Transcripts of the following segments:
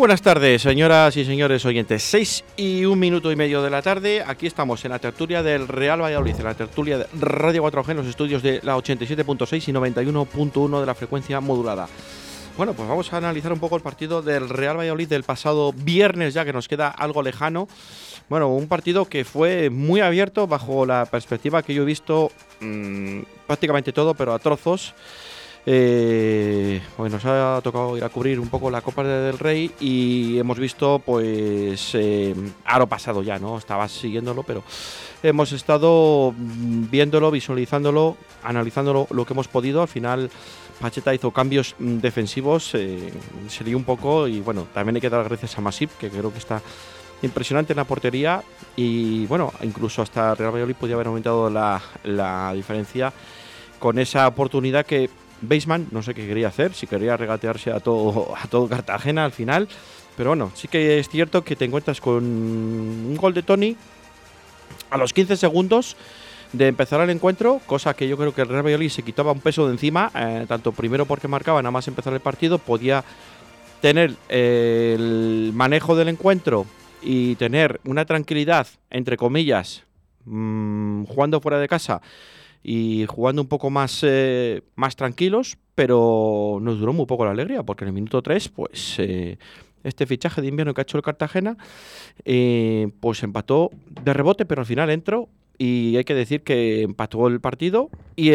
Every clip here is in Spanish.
Buenas tardes, señoras y señores oyentes. Seis y un minuto y medio de la tarde. Aquí estamos en la tertulia del Real Valladolid, en la tertulia de Radio 4G, en los estudios de la 87.6 y 91.1 de la frecuencia modulada. Bueno, pues vamos a analizar un poco el partido del Real Valladolid del pasado viernes, ya que nos queda algo lejano. Bueno, un partido que fue muy abierto bajo la perspectiva que yo he visto mmm, prácticamente todo, pero a trozos. Eh, nos ha tocado ir a cubrir un poco la Copa del Rey y hemos visto, pues, eh, aro pasado ya, ¿no? Estaba siguiéndolo, pero hemos estado viéndolo, visualizándolo, analizándolo lo que hemos podido. Al final, Pacheta hizo cambios defensivos, eh, se dio un poco y, bueno, también hay que dar gracias a Masip, que creo que está impresionante en la portería y, bueno, incluso hasta Real Valladolid podía haber aumentado la, la diferencia con esa oportunidad que Baseman, no sé qué quería hacer, si quería regatearse a todo, a todo Cartagena al final. Pero bueno, sí que es cierto que te encuentras con un gol de Tony a los 15 segundos de empezar el encuentro, cosa que yo creo que el Real Valladolid se quitaba un peso de encima, eh, tanto primero porque marcaba nada más empezar el partido, podía tener eh, el manejo del encuentro y tener una tranquilidad, entre comillas, mmm, jugando fuera de casa y jugando un poco más, eh, más tranquilos, pero nos duró muy poco la alegría, porque en el minuto 3, pues eh, este fichaje de invierno que ha hecho el Cartagena, eh, pues empató de rebote, pero al final entró y hay que decir que empató el partido y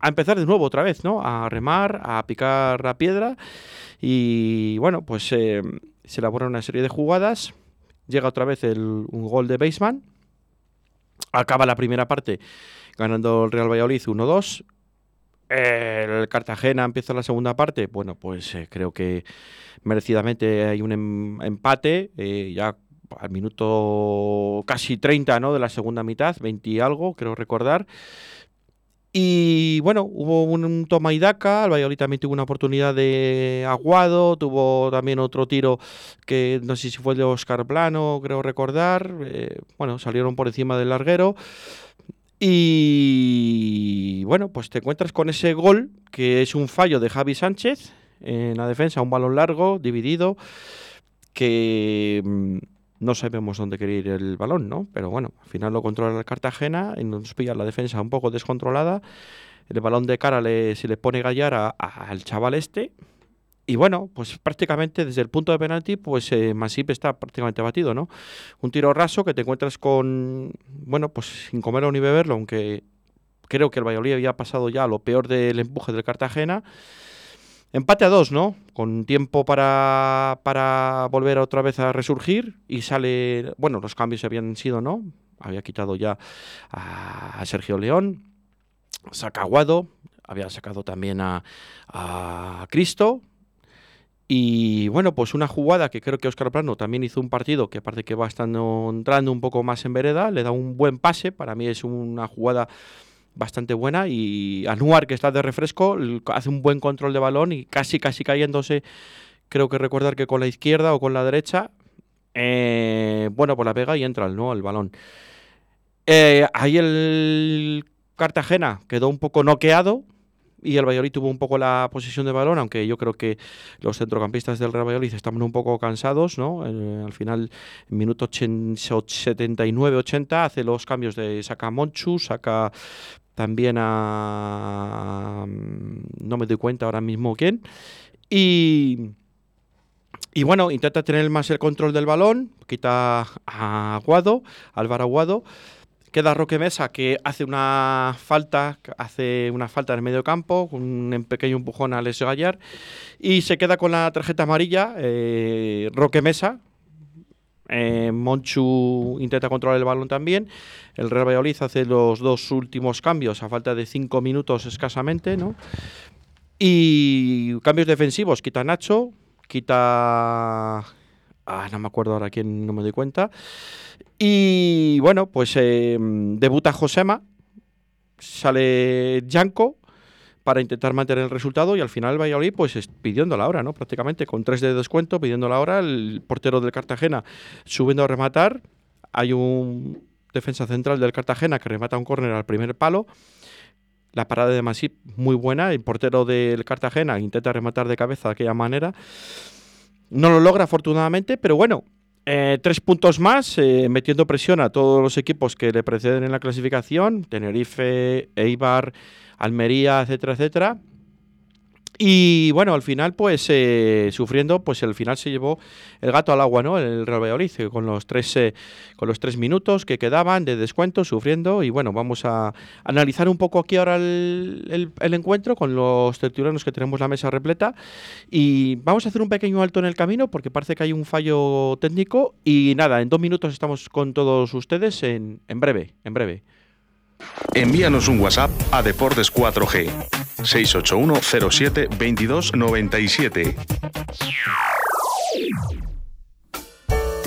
a empezar de nuevo otra vez, ¿no? A remar, a picar la piedra y bueno, pues se elabora una serie de jugadas, llega otra vez el, un gol de Baseman, acaba la primera parte ganando el Real Valladolid 1-2. El Cartagena empieza la segunda parte. Bueno, pues eh, creo que merecidamente hay un em empate. Eh, ya al minuto casi 30 ¿no? de la segunda mitad, 20 y algo, creo recordar. Y bueno, hubo un, toma y daca, el Valladolid también tuvo una oportunidad de aguado, tuvo también otro tiro que no sé si fue el de Oscar Plano, creo recordar. Eh, bueno, salieron por encima del larguero. Y bueno, pues te encuentras con ese gol que es un fallo de Javi Sánchez en la defensa, un balón largo, dividido, que mmm, no sabemos dónde quería ir el balón, ¿no? Pero bueno, al final lo controla el Cartagena y nos pilla la defensa un poco descontrolada. El balón de cara le, se le pone gallar al chaval este, y bueno, pues prácticamente desde el punto de penalti, pues eh, Masip está prácticamente batido, ¿no? Un tiro raso que te encuentras con, bueno, pues sin comerlo ni beberlo, aunque creo que el Valladolid había pasado ya lo peor del empuje del Cartagena. Empate a dos, ¿no? Con tiempo para, para volver otra vez a resurgir y sale, bueno, los cambios habían sido, ¿no? Había quitado ya a, Sergio León, saca Aguado, había sacado también a, a Cristo, y bueno, pues una jugada que creo que Óscar Plano también hizo un partido que aparte que va estando entrando un poco más en vereda, le da un buen pase, para mí es una jugada bastante buena y Anuar que está de refresco hace un buen control de balón y casi casi cayéndose, creo que recordar que con la izquierda o con la derecha, eh, bueno, pues la pega y entra ¿no? el balón. Eh, ahí el Cartagena quedó un poco noqueado, y el Valladolid tuvo un poco la posesión de balón, aunque yo creo que los centrocampistas del Real Valladolid estaban un poco cansados, ¿no? Eh, al final, en minuto 79-80, hace los cambios de saca Monchu, saca también a... no me doy cuenta ahora mismo quién, y... Y bueno, intenta tener más el control del balón, quita a Aguado, Álvaro Aguado, Queda Roque Mesa que hace una falta, hace en el medio campo, un pequeño empujón a Alessio Gallar y se queda con la tarjeta amarilla eh, Roque Mesa. Eh, Monchu intenta controlar el balón también. El Real Valladolid hace los dos últimos cambios a falta de cinco minutos escasamente, ¿no? Y cambios defensivos, quita Nacho, quita... Ah, no me acuerdo ahora quién, no me doy cuenta. Y bueno, pues eh, debuta Josema, sale Yanko para intentar mantener el resultado y al final Valladolid pues pidiendo la hora, ¿no? Prácticamente con tres de descuento, pidiendo la hora, el portero del Cartagena subiendo a rematar, hay un defensa central del Cartagena que remata un córner al primer palo, la parada de Masip muy buena, el portero del Cartagena intenta rematar de cabeza de aquella manera, no lo logra afortunadamente, pero bueno, eh, tres puntos más, eh, metiendo presión a todos los equipos que le preceden en la clasificación, Tenerife, Eibar, Almería, etcétera, etcétera. Y bueno, al final, pues eh, sufriendo, pues al final se llevó el gato al agua, ¿no? El Real Valladolid, eh, con los tres, eh, con los tres minutos que quedaban de descuento, sufriendo. Y bueno, vamos a analizar un poco aquí ahora el, encuentro con los tertulianos que tenemos la mesa repleta. Y vamos a hacer un pequeño alto en el camino porque parece que hay un fallo técnico. Y nada, en dos minutos estamos con todos ustedes en, en breve, en breve. Envíanos un WhatsApp a Deportes 4G 681 07 22 97.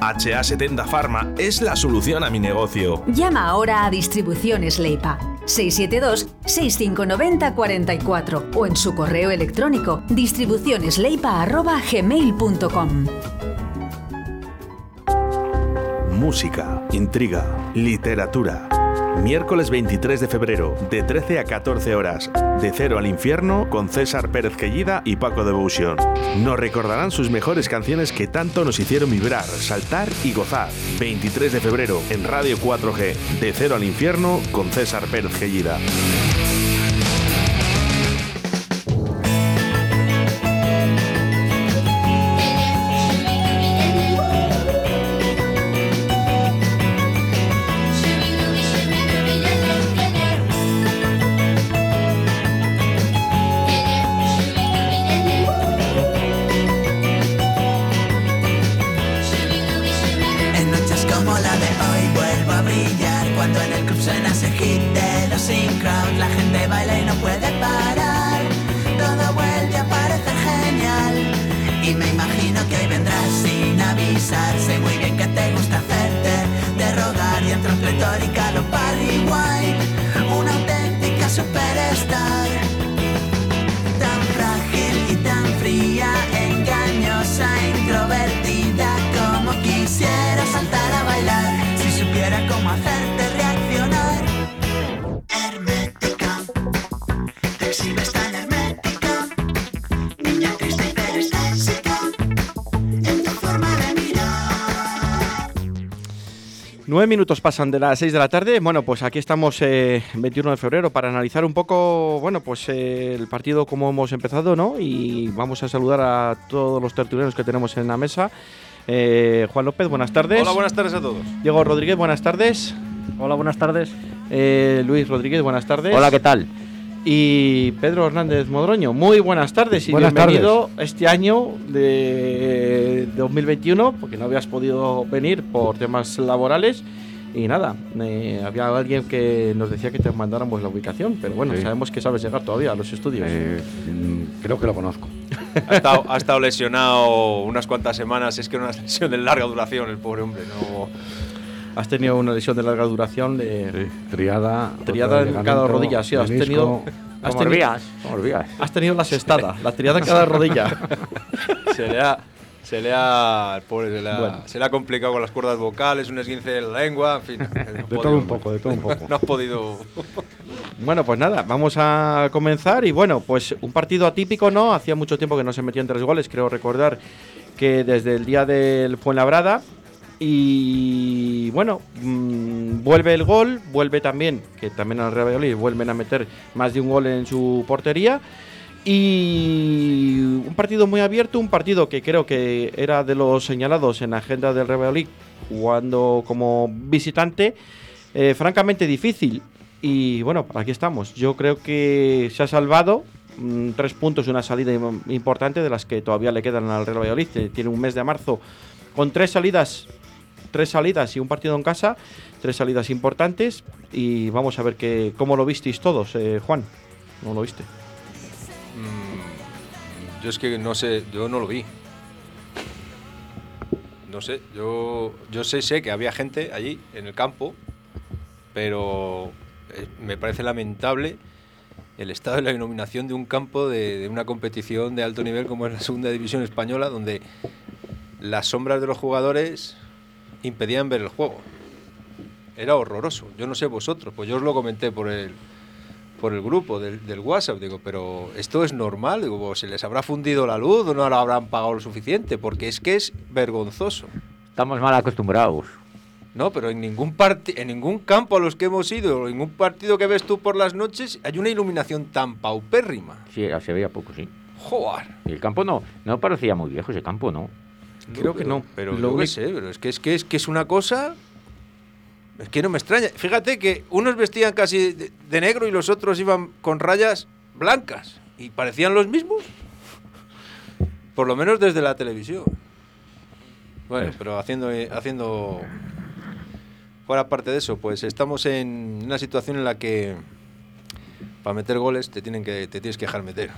HA70 Pharma es la solución a mi negocio. Llama ahora a Distribuciones Leipa 672-6590-44 o en su correo electrónico distribucionesleipa.gmail.com Música, intriga, literatura Miércoles 23 de febrero, de 13 a 14 horas, de Cero al Infierno, con César Pérez Quellida y Paco Devotion. Nos recordarán sus mejores canciones que tanto nos hicieron vibrar, saltar y gozar. 23 de febrero, en Radio 4G, de Cero al Infierno, con César Pérez Quellida. Nueve minutos pasan de las seis de la tarde. Bueno, pues aquí estamos eh, 21 de febrero para analizar un poco, bueno, pues eh, el partido como hemos empezado, ¿no? Y vamos a saludar a todos los tertulianos que tenemos en la mesa. Eh, Juan López, buenas tardes. Hola, buenas tardes a todos. Diego Rodríguez, buenas tardes. Hola, buenas tardes. Eh, Luis Rodríguez, buenas tardes. Hola, ¿qué tal? Y Pedro Hernández Modroño. Muy buenas tardes y bienvenido este año de 2021, porque no habías podido venir por temas laborales. Y nada, eh, había alguien que nos decía que te mandáramos la ubicación, pero bueno, sabemos que sabes llegar todavía a los estudios. Eh, mm, creo que lo conozco. Ha estado, ha estado lesionado unas cuantas semanas. Es que era una lesión de larga duración, el pobre hombre. No, Has tenido una lesión de larga duración de Sí, triada. triada en cada rodilla. Sí, has tenido, has Como tenido, como Orbías. has tenido la sextada, la triada en cada rodilla. se le ha. Se le ha, el pobre, se le ha, Bueno. se le ha complicado con las cuerdas vocales, un esguince de la lengua, en fin. De podido, todo un poco, de todo un poco. No has podido. Bueno, pues nada, vamos a comenzar y bueno, pues un partido atípico, ¿no? Hacía mucho tiempo que no se metían tres goles, creo recordar que desde el día del Fuenlabrada y bueno, mm, vuelve el gol, vuelve también, que también al Real Valladolid vuelven a meter más de un gol en su portería y un partido muy abierto, un partido que creo que era de los señalados en la agenda del Real Valladolid jugando como visitante, eh, francamente difícil. Y bueno, aquí estamos. Yo creo que se ha salvado mm, tres puntos una salida im- importante de las que todavía le quedan al Real Valladolid. Tiene un mes de marzo con tres salidas, tres salidas y un partido en casa, tres salidas importantes. Y vamos a ver que, cómo lo visteis todos, eh, Juan. ¿Cómo lo viste? Mm, yo es que no sé, yo no lo vi. No sé, yo, yo sé, sé que había gente allí en el campo, pero eh, me parece lamentable el estado de la iluminación de un campo de, de una competición de alto nivel como es la segunda división española, donde las sombras de los jugadores impedían ver el juego. Era horroroso. Yo no sé vosotros, pues yo os lo comenté por el, por el grupo del, del WhatsApp, digo, pero esto es normal, digo, pues, ¿se les habrá fundido la luz o no lo habrán pagado lo suficiente? Porque es que es vergonzoso. Estamos mal acostumbrados. No, pero en ningún en ningún campo a los que hemos ido, en ningún partido que ves tú por las noches, hay una iluminación tan paupérrima. Sí, se veía poco, sí. Joder. Y el campo no, no parecía muy viejo, ese campo no. Creo que no. Pero Lo que sé, pero es que es que es que es una cosa. Es que no me extraña. Fíjate que unos vestían casi de, de negro y los otros iban con rayas blancas. Y parecían los mismos. Por lo menos desde la televisión. Bueno, pero haciendo, eh, haciendo. Fuera parte de eso, pues estamos en una situación en la que para meter goles te tienen que te tienes que dejar meter.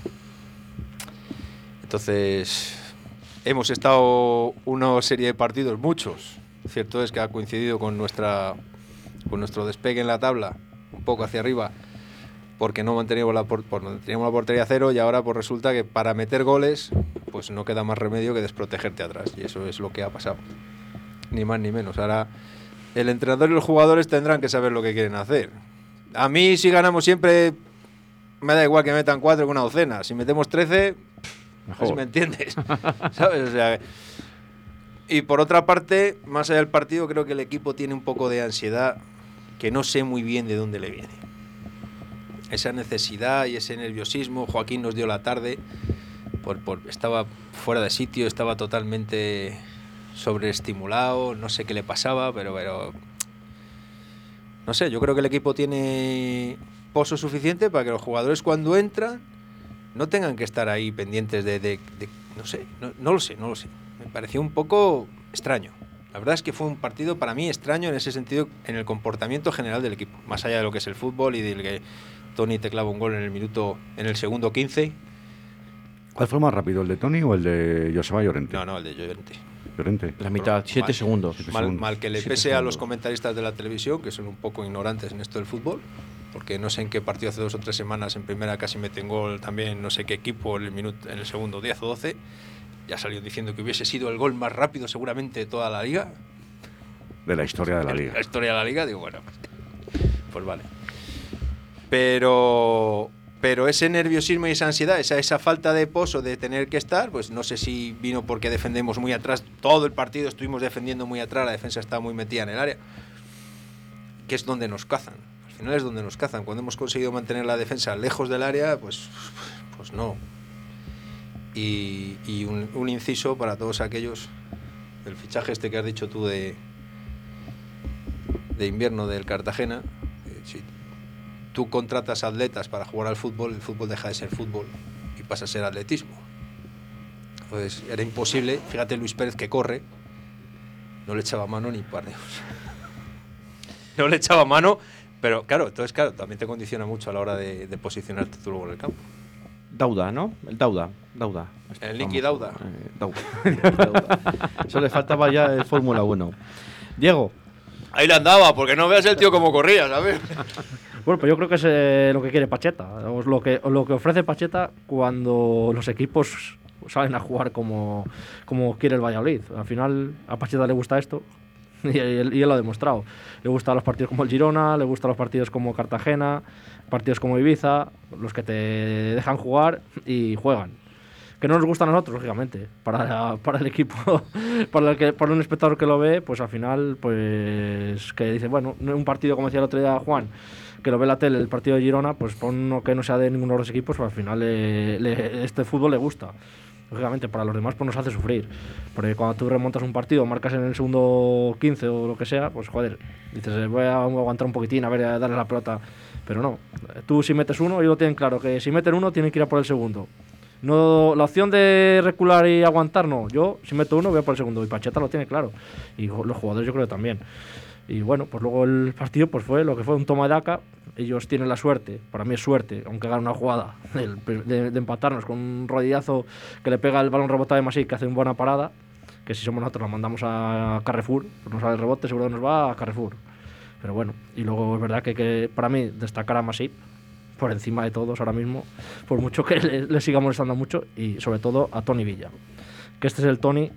Entonces, hemos estado una serie de partidos, muchos. Cierto es que ha coincidido con nuestra con nuestro despegue en la tabla, un poco hacia arriba, porque no manteníamos la, por- por- teníamos la portería cero y ahora pues resulta que para meter goles pues no queda más remedio que desprotegerte atrás y eso es lo que ha pasado. Ni más ni menos. Ahora el entrenador y los jugadores tendrán que saber lo que quieren hacer. A mí si ganamos siempre me da igual que metan cuatro que una docena. Si metemos trece, Mejor. me entiendes. ¿Sabes? O sea, y por otra parte, más allá del partido, creo que el equipo tiene un poco de ansiedad que no sé muy bien de dónde le viene. Esa necesidad y ese nerviosismo, Joaquín nos dio la tarde, por, por- estaba fuera de sitio, estaba totalmente sobreestimulado, no sé qué le pasaba, pero, pero no sé, yo creo que el equipo tiene pozo suficiente para que los jugadores cuando entran no tengan que estar ahí pendientes de, de- de- no sé, no, no lo sé, no lo sé. Me pareció un poco extraño. La verdad es que fue un partido para mí extraño en ese sentido, en el comportamiento general del equipo, más allá de lo que es el fútbol y del que Tony te clava un gol en el minuto, en el segundo 15. ¿Cuál fue más rápido, el de Tony o el de Joseba Llorente? No, no, el de Llorente. Llorente. La mitad, siete Mal. segundos. Siete Mal, segundos. mal que le pese a los comentaristas de la televisión, que son un poco ignorantes en esto del fútbol, porque no sé en qué partido hace dos o tres semanas en primera casi meten gol también no sé qué equipo en el, minuto, en el segundo 10 o 12. Ya salió diciendo que hubiese sido el gol más rápido seguramente de toda la liga. De la historia de la liga. La historia de la liga, digo, bueno, pues vale. Pero, pero ese nerviosismo y esa ansiedad, esa, esa falta de pozo de tener que estar, pues no sé si vino porque defendemos muy atrás. Todo el partido estuvimos defendiendo muy atrás, la defensa estaba muy metida en el área, que es donde nos cazan. Al final es donde nos cazan. Cuando hemos conseguido mantener la defensa lejos del área, pues, pues no. Y, y un, un inciso para todos aquellos, el fichaje este que has dicho tú de, de invierno del Cartagena, si tú contratas atletas para jugar al fútbol, el fútbol deja de ser fútbol y pasa a ser atletismo. Pues era imposible, fíjate Luis Pérez que corre, no le echaba mano ni par de No le echaba mano, pero claro, entonces claro, también te condiciona mucho a la hora de, de posicionarte tú luego en el campo. Dauda, ¿no? El Dauda. Dauda. El Niki. Dauda. Eh, Dauda. Dauda. Eso le faltaba ya el Fórmula 1. Diego, Ahí le andaba, porque no veas el tío cómo corría, ¿sabes? Bueno, pues yo creo que es eh, lo que quiere Pacheta. O lo que, o lo que ofrece Pacheta cuando los equipos salen a jugar como, como quiere el Valladolid. Al final a Pacheta le gusta esto y él, y él lo ha demostrado. Le gustan los partidos como el Girona, le gustan los partidos como Cartagena, partidos como Ibiza, los que te dejan jugar y juegan. Que no nos gustan a nosotros, lógicamente. Para, para el equipo, para, el que, para un espectador que lo ve, pues al final, pues que dice, bueno, un partido como decía el otro día Juan, que lo ve la tele, el partido de Girona, pues que no sea de ninguno de los equipos, pues al final le- este fútbol le gusta. Lógicamente, para los demás pues nos hace sufrir. Porque cuando tú remontas un partido, marcas en el segundo 15 o lo que sea, pues joder, dices, eh, voy a aguantar un poquitín, a ver, a darle la pelota. Pero no, tú si metes uno, ellos lo tienen claro, que si meten uno, tienen que ir a por el segundo. No, la opción de recular y aguantar, no. Yo, si meto uno, voy a por el segundo. Y Pacheta lo tiene claro. Y los jugadores yo creo que también. Y bueno, pues luego el partido pues fue lo que fue un toma de daca. Ellos tienen la suerte, para mí es suerte, aunque hagan una jugada, de, empatarnos con un rodillazo que le pega el balón rebotado de Masí, que hace una buena parada. Que si somos nosotros la mandamos a Carrefour, pues nos sale el rebote, seguro nos va a Carrefour. Pero bueno, y luego es verdad que, que para mí destacar a Masip por encima de todos ahora mismo, por mucho que le, le siga molestando mucho, y sobre todo a Tony Villa. Que este es el Tony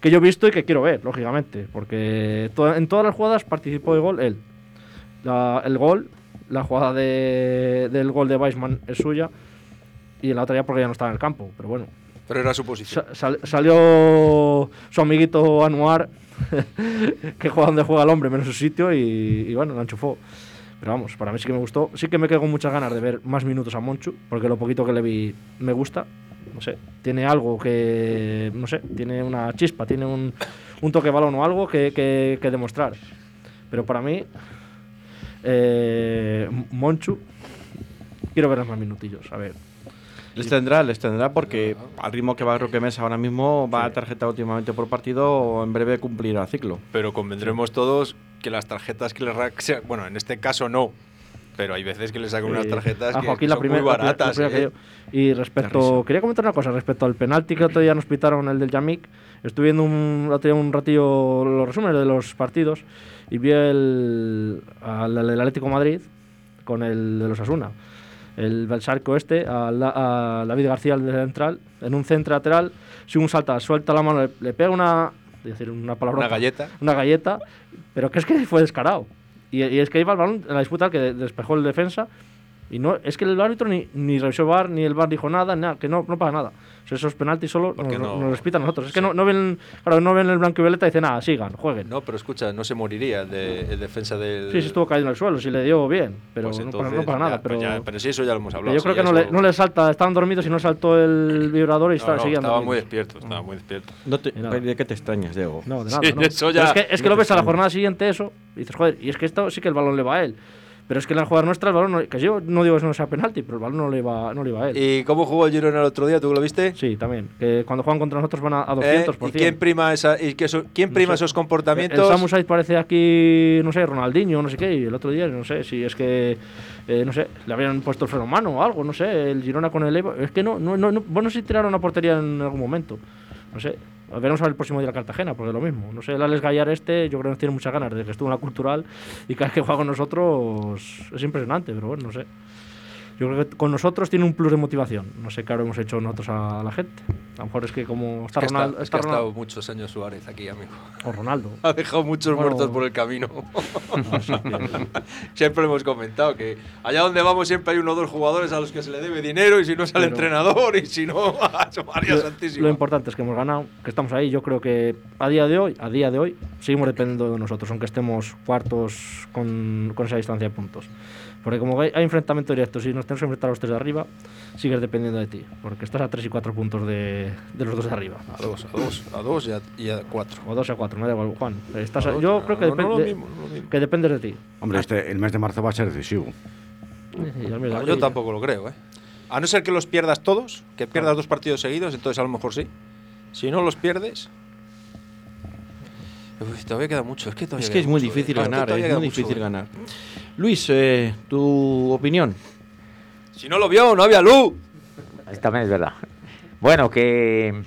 que yo he visto y que quiero ver, lógicamente, porque to- en todas las jugadas participó de gol él. La- el gol, la jugada de- del gol de Weisman es suya, y la otra ya porque ya no estaba en el campo, pero bueno. Pero era su posición. Sa- sal- salió su amiguito Anuar, que juega donde juega el hombre, menos su sitio, y, y bueno, lo enchufó. Pero vamos, para mí sí que me gustó. Sí que me quedo con muchas ganas de ver más minutos a Monchu, porque lo poquito que le vi me gusta. No sé, tiene algo que, no sé, tiene una chispa, tiene un, un toque balón o algo que, que- que demostrar. Pero para mí, eh, Monchu, quiero ver más minutillos, a ver. les tendrá, les tendrá porque al ritmo que va Roque Mesa ahora mismo va a tarjeta últimamente por partido, en breve cumplirá ciclo. Pero convendremos todos que las tarjetas que le bueno, en este caso no, pero hay veces que le sacan unas tarjetas a que, que la son primera, muy la pri- la baratas. primera que ¿eh? yo. Y respecto, quería comentar una cosa respecto al penalti que otro día nos pitaron el del Yamik. Estuve viendo un, otro día un ratillo los resúmenes de los partidos y vi el, al del Atlético de Madrid con el de los Asuna. El Belsarco este, a, la- a David García, el de central, en un centro lateral, si un salta, suelta la mano, le, le pega una, decir una palabra Una galleta. una galleta, pero que es que fue descarado. Y, y es que iba el balón en la disputa que de- despejó el defensa. Y no, es que el árbitro ni, ni revisó VAR, ni el VAR dijo nada, nada que no, no pasa nada. O sea, esos penaltis solo nos, no- nos los pitan a nosotros. Es que no, no ven, claro, no ven el blanco y violeta y dicen nada, sigan, jueguen. No, pero escucha, no se moriría el, de, el defensa del. Sí, sí estuvo caído en el suelo, sí le dio bien, pero Pues no, pasa- entonces, no pasa nada. ya, pero, pues ya- pero sí, eso ya lo hemos pero hablado. yo sí, creo que no eso- le, no le salta, estaban dormidos y no saltó el vibrador y no, seguían estaba muy despierto, estaba muy despierto. No te-. ¿De qué te extrañas, Diego? No, de nada. Sí, no. eso Pero ya- es que, es que lo ves a la jornada siguiente eso y dices, joder, y es que esto sí que el balón le va a él. Pero es que en la jugada nuestra el balón, no- que yo no digo que no sea penalti, pero el balón no le iba, no le iba a él. ¿Y cómo jugó el Girona el otro día? ¿Tú lo viste? Sí, también. Que cuando juegan contra nosotros van a, a ¿Eh? 200%. ¿Y quién prima, esa, y que eso- quién prima No sé. esos El comportamientos? Samu Said parece aquí, no sé, Ronaldinho, no sé qué, y el otro día, no sé, si es que, eh, no sé, le habían puesto el freno mano o algo, no sé, el Girona con el Eibar. Es que no, no, no, no bueno, si tiraron a portería en algún momento, no sé. Veremos a ver el próximo día a Cartagena, porque es lo mismo. No sé, el Alex Gallar este, yo creo que nos tiene muchas ganas de que estuvo en la cultural y cada vez que juega con nosotros es impresionante, pero bueno, no sé. Yo creo que con nosotros tiene un plus de motivación. No sé qué hemos hecho nosotros a la gente. A lo mejor es que como Es está que, está- Ronaldo, es que ha estado muchos años Suárez aquí, amigo. o Ronaldo. Ha dejado muchos Bueno. muertos por el camino. Que- siempre hemos comentado que allá donde vamos siempre hay uno o dos jugadores a los que se le debe dinero y si no es al entrenador y si no a María Santísima. lo importante es que hemos ganado, que estamos ahí. Yo creo que a día de hoy, a día de hoy, seguimos dependiendo de nosotros, aunque estemos cuartos con, con esa distancia de puntos. Porque como hay, hay enfrentamientos directos y nos tenemos que enfrentar a los tres de arriba, sigues dependiendo de ti. Porque estás a tres y cuatro puntos de, de los dos de arriba. A dos, a dos, a dos y a, y a cuatro. O dos a cuatro, me da igual, Juan. Estás A a- dos, yo no, creo que, no, no lo depende- mismo, no lo mismo. que dependes de ti. Hombre, este, el mes de marzo va a ser decisivo. Ah, yo tampoco lo creo, ¿eh? A no ser que los pierdas todos, que pierdas dos partidos seguidos, entonces a lo mejor sí. Si no los pierdes. Uy, todavía queda mucho. Es que, todavía Es que queda es muy mucho, difícil ¿eh? ganar, Todavía es queda muy mucho, difícil ¿eh? ganar. Luis, eh, tu opinión. Si no lo vio, no había luz. también es verdad. Bueno, que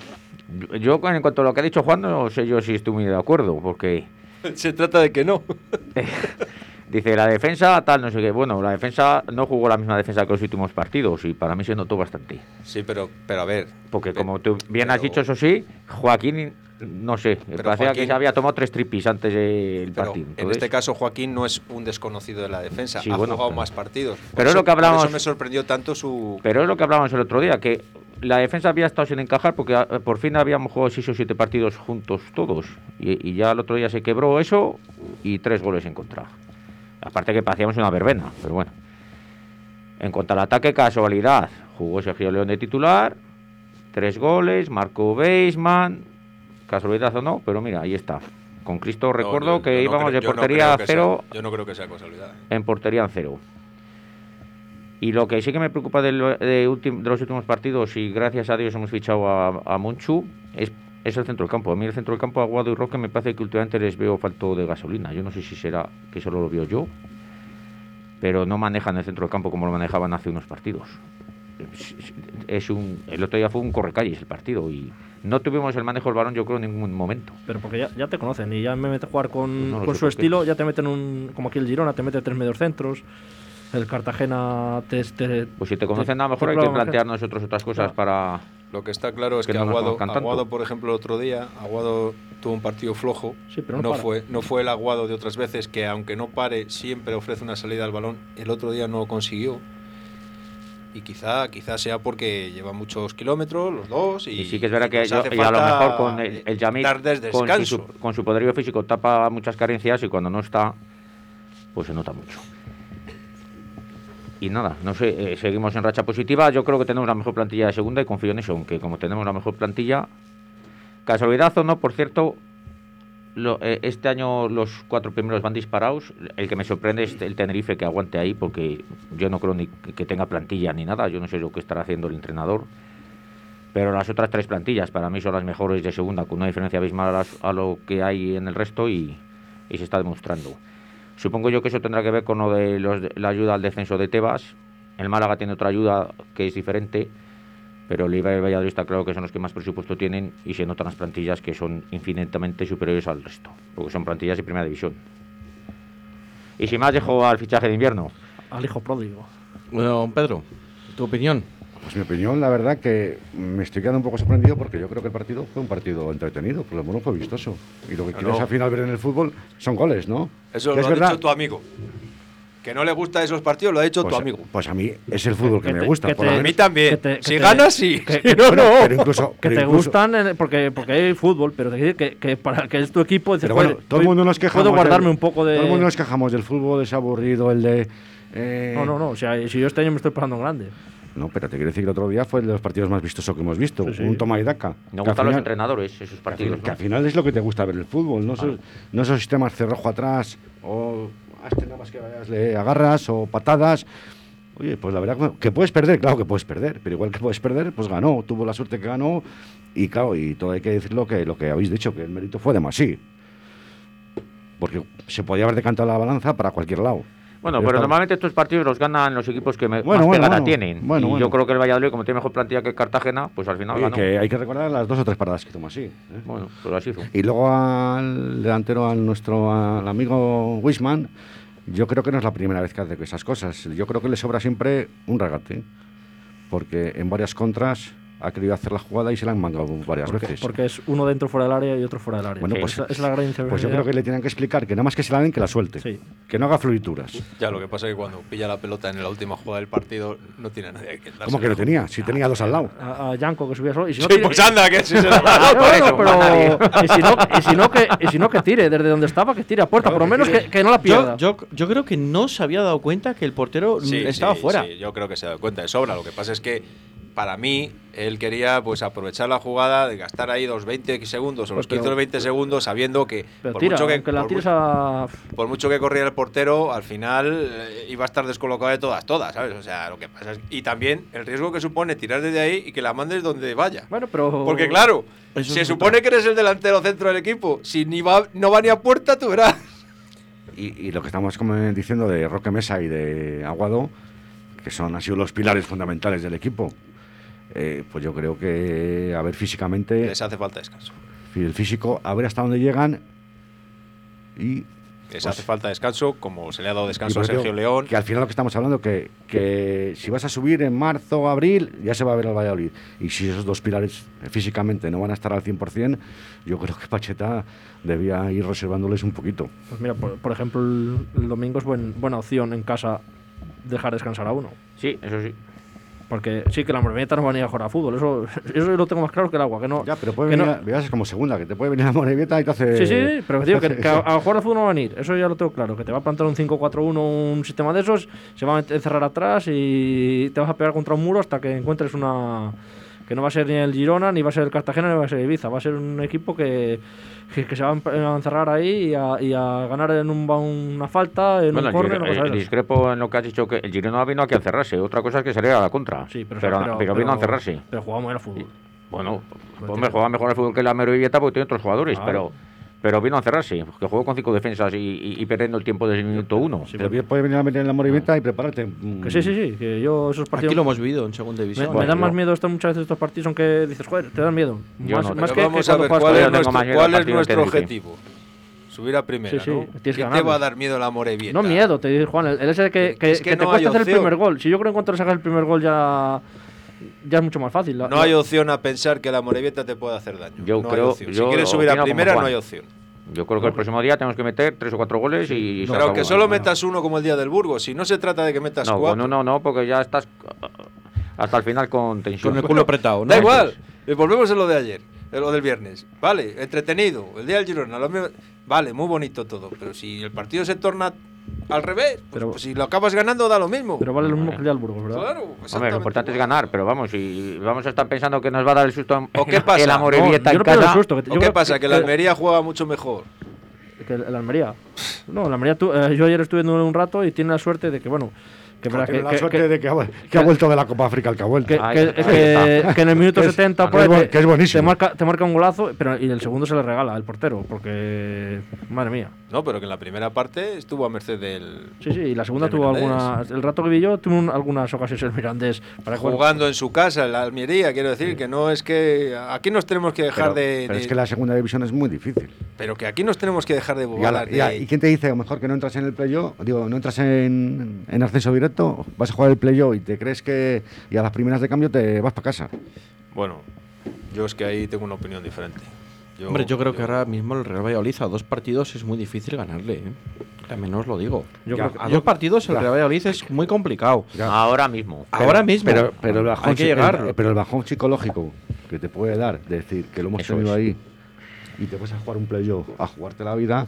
yo en cuanto a lo que ha dicho Juan, no sé yo si estoy muy de acuerdo, porque Se trata de que no. dice la defensa tal, no sé qué. Bueno, la defensa no jugó la misma defensa que los últimos partidos y para mí se notó bastante. Sí, pero, pero a ver. Porque como tú bien has dicho, eso sí, Joaquín, no sé, Pero parecía que Joaquín- se había tomado tres tripis antes del Pero partido. en este caso Joaquín no es un desconocido de la defensa, Sí, ha bueno, jugado pero- más partidos. Por pero es eso- lo que Por eso me sorprendió tanto su... Pero es lo que hablábamos el otro día, que la defensa había estado sin encajar porque ah, por fin habíamos jugado seis o siete partidos juntos todos. Y, y ya el otro día se quebró eso y tres goles en contra. Aparte que parecíamos una verbena, pero bueno. En cuanto al ataque, casualidad. Jugó Sergio León de titular, tres goles, marcó Beisman. Casualidad o no, pero mira, ahí está. Con Cristo recuerdo yo- que yo no íbamos creo- de portería a cero sea- yo no creo que sea casualidad. en portería en cero. Y lo que sí que me preocupa de, ultim- de los últimos partidos, y gracias a Dios hemos fichado a, a Monchu, es, es el centro del campo. A mí el centro del campo, Aguado y Roque, me parece que últimamente les veo falto de gasolina. Yo no sé si será que solo lo veo yo, pero no manejan el centro del campo como lo manejaban hace unos partidos. Es- Es un, el otro día fue un correcalles el partido y no tuvimos el manejo del balón yo creo en ningún momento. Pero porque ya, ya te conocen y ya me mete a jugar con, Pues no con su qué. estilo, ya te meten un. Como aquí el Girona, te mete tres medios centros. El Cartagena te. te- Pues si te conocen a lo mejor hay que plantear nosotros otras cosas Claro. para... Lo que está claro es Que que, no Aguado, por ejemplo, el otro día, Aguado tuvo un partido flojo. Sí, pero no no, fue, no fue el Aguado de otras veces que, aunque no pare, siempre ofrece una salida al balón. El otro día no lo consiguió. Y quizá, quizá sea porque lleva muchos kilómetros, los dos. Y, Y sí que es verdad que yo- y a lo mejor con el, el con, su, con su poderío físico tapa muchas carencias y cuando no está, pues se nota mucho. Y nada, no sé, eh, seguimos en racha positiva. Yo creo que tenemos la mejor plantilla de segunda y confío en eso, aunque como tenemos la mejor plantilla, casualidad o no, por cierto, lo- eh, este año los cuatro primeros van disparados. El que me sorprende es el Tenerife que aguante ahí, porque yo no creo ni que tenga plantilla ni nada. Yo no sé lo que estará haciendo el entrenador. Pero las otras tres plantillas para mí son las mejores de segunda, con una diferencia abismal a, las- a lo que hay en el resto y, y se está demostrando. Supongo yo que eso tendrá que ver con lo de los- la ayuda al descenso de Tebas. El Málaga tiene otra ayuda que es diferente, pero el Iba y el Valladolid está claro que son los que más presupuesto tienen y se notan las plantillas que son infinitamente superiores al resto, porque son plantillas de primera división. Y sin más dejo al fichaje de invierno. Al hijo pródigo. Bueno, Pedro, tu opinión. Pues mi opinión, la verdad que me estoy quedando un poco sorprendido porque yo creo que el partido fue un partido entretenido, por lo menos fue vistoso. Y lo que quieres al final ver en el fútbol son goles, ¿no? Eso lo es ha verdad. dicho tu amigo. Que no le gusta esos partidos, lo ha dicho Pues, tu amigo. pues a mí es el fútbol que, Que me te- gusta. que por te- lo A mí también. que te- que si te- ganas, sí. que- Si no, no. Pero incluso, Que pero te incluso- gustan porque, porque hay fútbol, pero te que, que para que es tu equipo. Dices, Pero bueno, "Joder, todo el mundo nos quejamos. Puedo guardarme del- un poco de. Todo el mundo nos quejamos del fútbol, es aburrido, el de. eh, No, no, no. O sea, si yo este año me estoy pasando en grande. No, pero te quiero decir que el otro día fue el de los partidos más vistosos que hemos visto. Sí, sí. Un toma y daca. Me Que al gustan los final- entrenadores, esos que al partidos. Que ¿no? al final es lo que te gusta ver el fútbol, no, esos, no esos sistemas cerrojo atrás o nada más que le agarras o patadas. Oye, pues la verdad que puedes perder, claro que puedes perder, pero igual que puedes perder, pues ganó, tuvo la suerte que ganó y claro, y todo hay que decirlo que lo que habéis dicho, que el mérito fue de Masí. Porque se podía haber decantado la balanza para cualquier lado. Bueno, Pero normalmente estos partidos los ganan los equipos que me- Bueno, más bueno, pegada bueno. tienen. Bueno, y bueno. yo creo que el Valladolid, como tiene mejor plantilla que Cartagena, pues al final Oye, ganó. que hay que recordar las dos o tres paradas que tomó así. ¿eh? Bueno, pues así hizo. Y luego al delantero, al nuestro al amigo Wisman, yo creo que no es la primera vez que hace esas cosas. Yo creo que le sobra siempre un regate. Porque en varias contras ha querido hacer la jugada y se la han mangado varias Porque, veces. porque es uno dentro fuera del área y otro fuera del área. Bueno, pues- es la gran Pues yo creo que le tienen que explicar que nada más que se la den, que la suelte. Sí. Que no haga florituras. Ya, lo que pasa es que cuando pilla la pelota en la última jugada del partido, no tiene a nadie que ¿Cómo que lo tenía? Si tenía dos al lado. A, a Yanko que subía solo. Y si no Sí, tire- pues anda, que si se la bueno, pero- y, si no, y, si no que, y si no que tire desde donde estaba, que tire a puerta. por lo menos que, que no la pierda. Yo, yo, yo creo que no se había dado cuenta que el portero Sí, estaba sí, fuera. sí, yo creo que se da cuenta de sobra. Lo que pasa es que para mí él quería pues aprovechar la jugada de gastar ahí los 20 segundos o los Pues, 15 pero- o 20 segundos sabiendo que por, tira, mucho que, por tires mu- a. por mucho que corriera el portero, al final eh, iba a estar descolocado de todas, todas, ¿sabes? O sea, lo que pasa es y también el riesgo que supone tirar desde ahí y que la mandes donde vaya. Bueno, pero. Porque claro, Eso se supone que eres el delantero centro del equipo. Si ni va, no va ni a puerta, tú verás. Y, y lo que estamos como diciendo de Roque Mesa y de Aguado, que son han sido los pilares fundamentales del equipo. Eh, pues yo creo que, a ver, físicamente, Les hace falta descanso. el físico, a ver hasta dónde llegan y Les Pues- hace falta descanso, como se le ha dado descanso a Sergio León. Que al final lo que estamos hablando, que, que si vas a subir en marzo o abril, ya se va a ver el Valladolid. Y si esos dos pilares físicamente no van a estar al 100%, yo creo que Pacheta debía ir reservándoles un poquito. Pues mira, por, por ejemplo, el, el domingo es buen- buena opción en casa dejar descansar a uno. Sí, eso sí. Porque sí que la Morevieta no va a ir a jugar a fútbol. Eso, eso yo lo tengo más claro que el agua. Que no, Ya, pero puede no- venir, a- verás, como segunda, que te puede venir la Morevieta y te hace... Sí, sí, pero digo que, que a, a jugar al fútbol no va a venir. Eso ya lo tengo claro. Que te va a plantar un 5-4-1, un sistema de esos, se va a encerrar atrás y te vas a pegar contra un muro hasta que encuentres una. Que no va a ser ni el Girona, ni va a ser el Cartagena, ni va a ser Ibiza. Va a ser un equipo que, que, que se va a encerrar ahí y a, y a ganar en un, una falta, en Bueno, un el eh, esas. discrepo en lo que has dicho, que el Girona vino aquí a encerrarse. Otra cosa es que saliera a la contra. Sí, pero, pero, pero vino a encerrarse. Pero jugamos al fútbol. Bueno, pues me juega mejor al fútbol que la Merovieta porque tiene otros jugadores, Claro. pero, pero vino a encerrarse. Que jugó con cinco defensas y, y- y perdiendo el tiempo desde el minuto uno. Pero bien puede venir a meter en la Morevieta y prepararte. mm, Que sí, sí, sí. Que yo esos partidos. Aquí lo hemos vivido en segunda Me, división. me Bueno, dan más yo- miedo estos muchas veces estos partidos, aunque dices, joder, te dan miedo. Yo más no, más Pero que, vamos que a ver cuál es nuestro, más miedo cuál es nuestro objetivo. Subir a primera, Sí, sí, ¿no? tienes que ¿Quién te va a dar miedo la Morevieta? No miedo, te dice Juan, el, el ese que, que, Es que que te no cuesta hay hacer el primer gol. Si yo creo que en cuanto le sacas el primer gol ya, ya es mucho más fácil. La- No la- hay opción a pensar que la Morevieta te pueda hacer daño. Yo no hay creo- opción. Si yo quieres subir a primera, no hay opción. Yo creo que el próximo día tenemos que meter tres o cuatro goles y. se Pero aunque solo metas uno como el día del Burgos, si no se trata de que metas No, cuatro. con uno no, porque ya estás uh, hasta el final con tensión. Con el culo apretado, ¿no? Da igual. Eh, Volvemos a lo de ayer, a lo del viernes. Vale, entretenido. El día del Girona, lo mismo- vale, muy bonito todo. Pero si el partido se torna al revés, pues, Pero- pues si lo acabas ganando, da lo mismo. Pero vale lo mismo que el Burgos, ¿verdad? claro, Hombre, lo importante es ganar, pero vamos, y vamos a estar pensando que nos va a dar el susto en, ¿O qué pasa? el Amorebieta No, en el casa. susto, que- ¿O qué pasa? Que la Almería juega mucho mejor. Que el, el Almería. No, el Almería, tú- eh, yo ayer estuve viendo un rato y tiene la suerte de que, bueno, que, tiene que, la que- suerte que- de que ha, que ha vuelto de la Copa África el que ha vuelto. que, que- que- que en el minuto Que es- 70 que por es ahí bu- te- que es buenísimo. Te marca, te marca un golazo, pero y el segundo se le regala el portero, porque madre mía. No, pero que en la primera parte estuvo a merced del. Sí, sí, y la segunda tuvo algunas. El rato que vi yo tuvo un- algunas ocasiones el Mirandés para. Jugando en su casa, en la Almería, quiero decir, que no es que. Aquí nos tenemos que dejar pero, de. pero de- es que la segunda división es muy difícil. pero que aquí nos tenemos que dejar de bobadas. y de- ¿y quién te dice, a lo mejor, que no entras en el playoff? Digo, no entras en, en ascenso directo, vas a jugar el playoff y te crees que. Y a las primeras de cambio te vas para casa. Bueno, yo es que ahí tengo una opinión diferente. Yo- Hombre, yo creo que ahora mismo el Real Valladolid a dos partidos es muy difícil ganarle. ¿eh? También os lo digo. Yo Ya, creo que- A dos partidos el Ya. Real Valladolid es muy complicado. Ahora mismo. Ahora mismo. Pero, pero el bajón, hay que llegar. el- pero el bajón psicológico que te puede dar, de decir que lo hemos Eso tenido es. ahí y te vas a jugar un playoff, a jugarte la vida.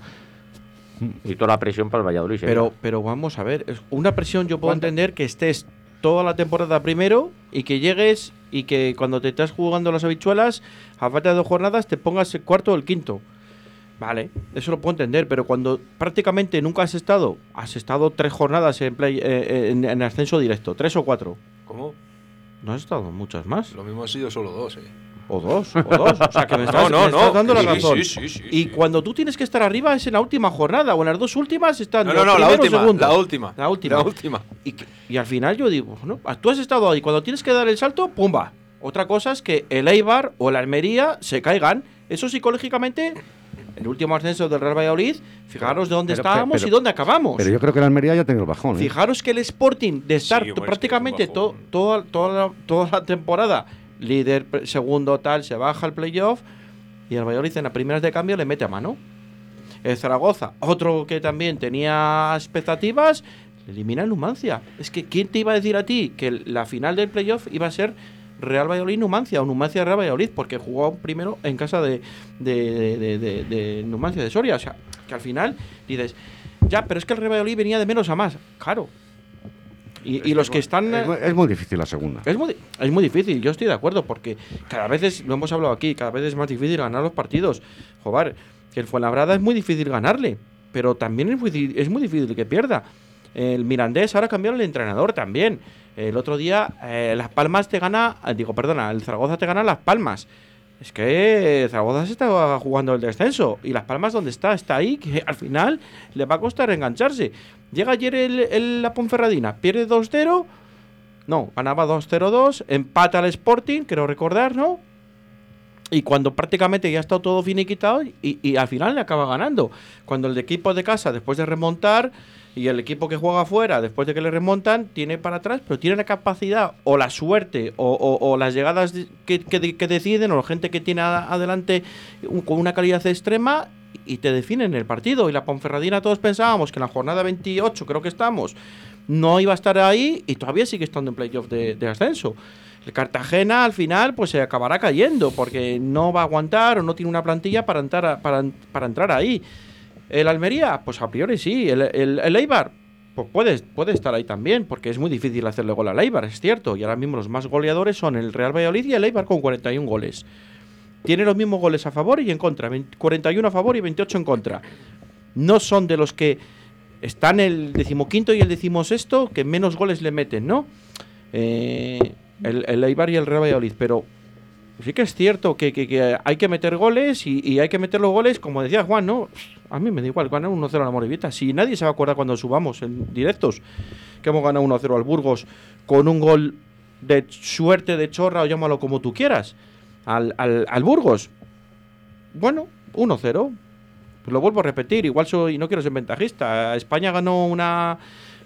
Y toda la presión para el Valladolid. Pero, pero vamos a ver, una presión yo puedo ¿Cuánto? entender que estés toda la temporada primero y que llegues y que cuando te estás jugando las habichuelas, a falta de dos jornadas, te pongas el cuarto o el quinto. Vale, eso lo puedo entender, pero cuando prácticamente nunca has estado, has estado tres jornadas en, play- eh, en, en ascenso directo, tres o cuatro. ¿Cómo? No has estado muchas más. Lo mismo han sido solo dos, ¿eh? O dos, o dos. O sea, que me estás, no, me estás no. dando la Sí, razón. sí, sí, sí, y cuando tú tienes que estar arriba es en la última jornada, o en las dos últimas están No, no, no, la última, la última. La última. La última. Y, que- y al final yo digo, no, tú has estado ahí, cuando tienes que dar el salto, ¡pumba! Otra cosa es que el Eibar o la Almería se caigan. Eso psicológicamente, el último ascenso del Real Valladolid, fijaros de dónde Pero- estábamos pero- y dónde acabamos. Pero yo creo que el Almería ya tiene el bajón. ¿eh? Fijaros que el Sporting de estar Sí, es que prácticamente es un to- toda, toda, la, toda la temporada, líder, segundo, tal, se baja al playoff y el Valladolid en las primeras de cambio le mete a mano. El Zaragoza, otro que también tenía expectativas, elimina el Numancia. Es que, ¿quién te iba a decir a ti que la final del playoff iba a ser Real Valladolid-Numancia o Numancia-Real Valladolid? Porque jugó primero en casa de, de, de- de- de Numancia de Soria. O sea, que al final dices, ya, pero es que el Real Valladolid venía de menos a más. Claro. Y, y los que están... Es, muy- es muy difícil la segunda. Es muy, es muy difícil, yo estoy de acuerdo, porque cada vez es, lo hemos hablado aquí, cada vez es más difícil ganar los partidos. Joder, que el Fuenlabrada es muy difícil ganarle, pero también es muy, es muy difícil que pierda. El Mirandés ahora cambiaron el entrenador también. El otro día eh, Las Palmas te gana, eh, digo, perdona, el Zaragoza te gana Las Palmas. Es que Zaragoza se está jugando el descenso. ¿Y Las Palmas dónde está? Está ahí, que al final le va a costar engancharse. Llega ayer el, la Ponferradina, pierde 2-0 No, ganaba 2-0-2, empata al Sporting, creo recordar, ¿no? Y cuando prácticamente ya está todo finiquitado y, y al final le acaba ganando. Cuando el equipo de casa, después de remontar, y el equipo que juega afuera, después de que le remontan, tiene para atrás, pero tiene la capacidad o la suerte o, las llegadas que, que- que deciden o la gente que tiene adelante con una calidad extrema y te definen el partido. Y la Ponferradina todos pensábamos que en la jornada 28, creo que estamos, no iba a estar ahí y todavía sigue estando en playoff de, de ascenso. El Cartagena al final pues se acabará cayendo porque no va a aguantar o no tiene una plantilla para entrar, a- para, entrar ahí. El Almería, pues a priori sí. El, el, el Eibar, pues puede, puede estar ahí también, porque es muy difícil hacerle gol al Eibar, es cierto. Y ahora mismo los más goleadores son el Real Valladolid y el Eibar con 41 goles. Tiene los mismos goles a favor y en contra, 20 41 a favor y 28 en contra. No son de los que están el decimoquinto y el decimosexto que menos goles le meten, ¿no? Eh, el, el Eibar y el Real Valladolid, pero sí que es cierto que, que- hay que meter goles y, hay que meter los goles, como decía Juan, ¿no? A mí me da igual, ganar 1-0 a la Moribita. Si nadie se va a acordar cuando subamos en directos que hemos ganado 1-0 al Burgos con un gol de suerte, de chorra o llámalo como tú quieras, al, al, al Burgos. Bueno, 1-0. Pues lo vuelvo a repetir, igual soy, no quiero ser ventajista. España ganó una,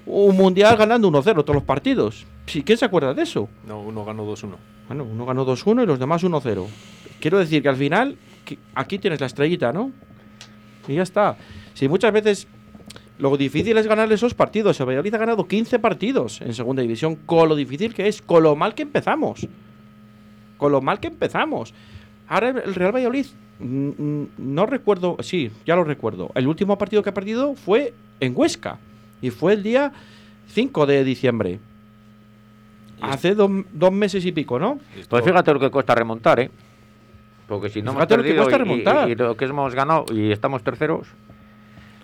un mundial ganando 1-0 todos los partidos. Sí, ¿Quién se acuerda de eso? No, uno ganó 2-1. Bueno, uno ganó 2-1 y los demás 1-0. Quiero decir que al final, que aquí tienes la estrellita, ¿no? Y ya está. Si muchas veces lo difícil es ganar esos partidos. El Valladolid ha ganado 15 partidos en segunda división, con lo difícil que es, con lo mal que empezamos. Con lo mal que empezamos. Ahora el Real Valladolid, mm, mm, no recuerdo, sí, ya lo recuerdo. El último partido que ha perdido fue en Huesca. Y fue el día 5 de diciembre. Hace dos, dos meses y pico, ¿no? Pues fíjate lo que cuesta remontar, ¿eh? Porque si no hemos Fíjate lo que perdido cuesta y- y- remontar. Y, lo que hemos ganado y estamos terceros.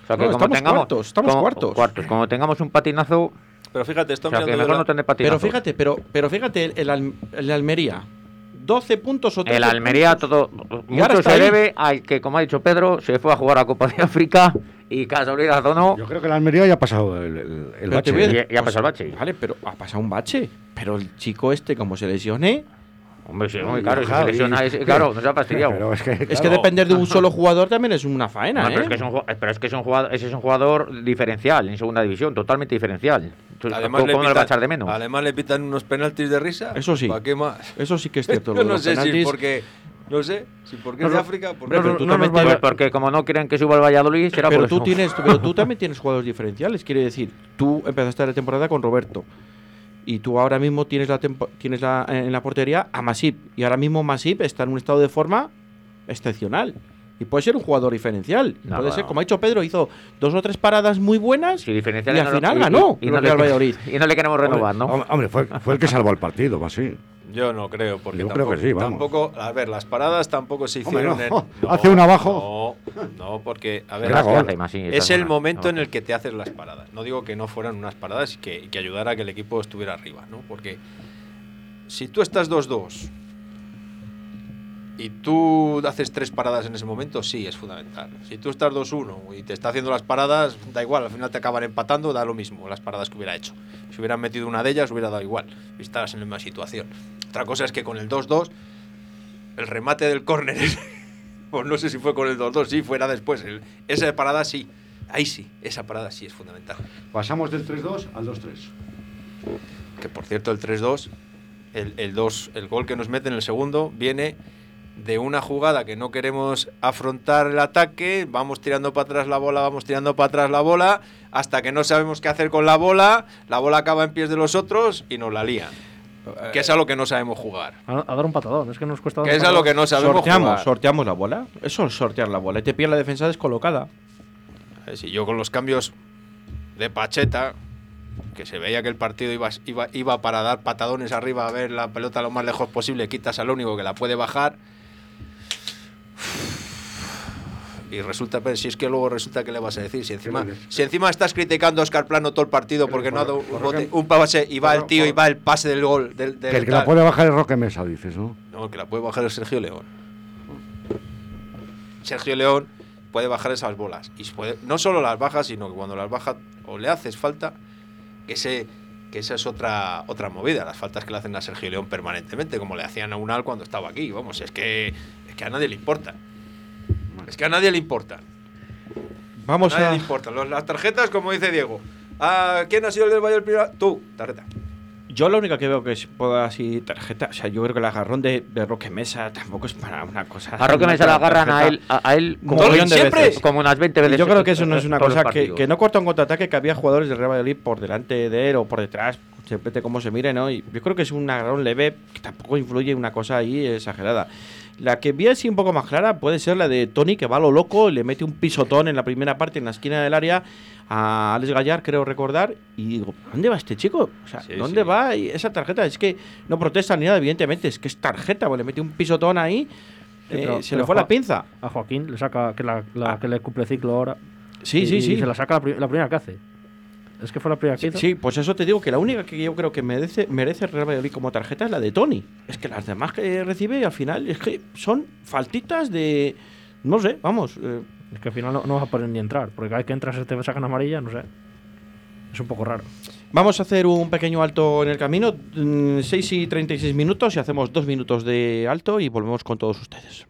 O sea que No, como estamos tengamos, cuartos, estamos como- cuartos. Como tengamos un patinazo, Pero fíjate, esto o sea que mejor yo no la- tener patinazo. Pero fíjate, pero, pero fíjate, el, el el Almería. 12 puntos o 13 El Almería, puntos. todo, Y mucho se ahí. debe al que, como ha dicho Pedro, se fue a jugar a Copa de África y casualidad o no, Yo creo que la Almería ya ha pasado el, el, el bache. voy a- y, y ha pasado el bache. Vale, pero ha pasado un bache. Pero el chico este, como se lesione, Hombre, sí, muy claro, si se es- claro, nos ha fastidiado. Pero es que, es que claro, depender de un solo jugador también es una faena, Hombre, pero, ¿eh? es que es un, ju- pero es que es un jugador, ese es un jugador diferencial en segunda división, totalmente diferencial. Además, ¿Cómo, le pitan, echar de menos? además le pitan unos penaltis de risa. Eso sí. ¿Para qué más? Eso sí que es cierto. Yo no sé si penaltis. porque. No sé, si porque No, es de no. África. Porque Hombre, pero tú no también nos tienes- porque como no quieren que suba el Valladolid, será pero por tú eso. tienes, pero tú también tienes jugadores diferenciales. Quiere decir, tú empezaste la temporada con Roberto. Y tú ahora mismo tienes la tempo- tienes la, en la portería a Masip. Y ahora mismo Masip está en un estado de forma excepcional. Y puede ser un jugador diferencial. No, puede no, ser, no. como ha dicho Pedro, hizo dos o tres paradas muy buenas. Diferencial y al no lo- final y- ganó y, no le, Valladolid. y no le queremos renovar, ¿no? Hombre, hombre, fue, fue el que salvó el partido, más sí. Yo no creo, porque Yo creo tampoco, que sí, vamos. tampoco, a ver, las paradas tampoco se Hombre, hicieron no. en- Hace una abajo. No, no, porque, a ver, que sí, es esa el momento en No. el que te haces las paradas. No digo que no fueran unas paradas y que, que ayudara a que el equipo estuviera arriba, ¿no? Porque si tú estás 2-2 y tú haces tres paradas en ese momento, sí, es fundamental. Si tú estás 2-1 y te está haciendo las paradas, da igual, al final te acaban empatando, da lo mismo las paradas que hubiera hecho. Si hubieran metido una de ellas, hubiera dado igual, y estarás en la misma situación. Otra cosa es que con el 2-2, el remate del córner, pues no sé si fue con el 2-2, sí, fuera después. El- esa parada sí, ahí sí, esa parada sí es fundamental. Pasamos del 3-2 al 2-3. Que por cierto, el 3-2, el, el 2, el gol que nos mete en el segundo, viene de una jugada que no queremos afrontar el ataque, vamos tirando para atrás la bola, vamos tirando para atrás la bola, hasta que no sabemos qué hacer con la bola, la bola acaba en pies de los otros y nos la lían. Que es a lo que no sabemos jugar. A, a dar un patadón, es que nos cuesta dar Que es a lo que no sabemos sorteamos, jugar. sorteamos la bola. Eso es sortear la bola. Y te pilla la defensa descolocada. Eh, Si yo con los cambios de Pacheta, que se veía que el partido iba, iba, iba para dar patadones arriba a ver la pelota lo más lejos posible, quitas al único que la puede bajar. Y resulta, pero si es que luego resulta que le vas a decir, si encima, si encima estás criticando a Oscar Plano todo el partido porque no ha dado un, bote- un pase y va por- el tío y por- va el pase del gol. Del, del Que el que la puede bajar es Roque Mesa, dices, ¿no? No, el que la puede bajar es Sergio León. Sergio León puede bajar esas bolas. Y puede- no solo las baja, sino que cuando las baja o le haces falta, que se Que esa es otra, otra movida, las faltas que le hacen a Sergio León permanentemente, como le hacían a Unal cuando estaba aquí. Vamos, es que, que a nadie le importa. Es que a nadie le importan. Vamos a nadie a. le importan. Los- las tarjetas, como dice Diego. ¿A quién ha sido el del Valle del Pilar? Tú, tarjeta. Yo lo único que veo que es pueda así tarjeta, o sea, yo creo que el agarrón de, de Roque Mesa tampoco es para una cosa. A Roque Mesa le agarran a él, a, a él Un como, mogollón de siempre. veces. como unas 20 veces. Yo creo que eso no es una cosa que, que no corta un contraataque, que había jugadores del Real Valladolid por delante de él o por detrás, depende de cómo se mire, ¿no? Y yo creo que es un agarrón leve que tampoco influye en una cosa ahí exagerada. La que vi así un poco más clara puede ser la de Tony, que va a lo loco, le mete un pisotón en la primera parte, en la esquina del área, a Alex Gallar, creo recordar, y digo, ¿dónde va este chico? O sea, Sí, ¿dónde sí. va y esa tarjeta? Es que no protesta ni nada, evidentemente, es que es tarjeta, pues le mete un pisotón ahí, Sí, eh, pero- se pero le fue la pinza. A Joaquín le saca, que, la, la- Ah. que le cumple ciclo ahora. Sí, y- sí, y sí. se la saca la, pri- la primera que hace. Es que fue la primera que Sí, hizo. sí, pues eso te digo que la única que yo creo que merece, merece el Real Valladolid como tarjeta es la de Tony. Es que las demás que recibe al final es que son faltitas de. No sé, vamos. eh, Es que al final no, no vas a poder ni entrar. Porque cada vez que entras te sacan amarilla, no sé. Es un poco raro. Vamos a hacer un pequeño alto en el camino, 6 y 36 minutos, y hacemos dos minutos de alto y volvemos con todos ustedes.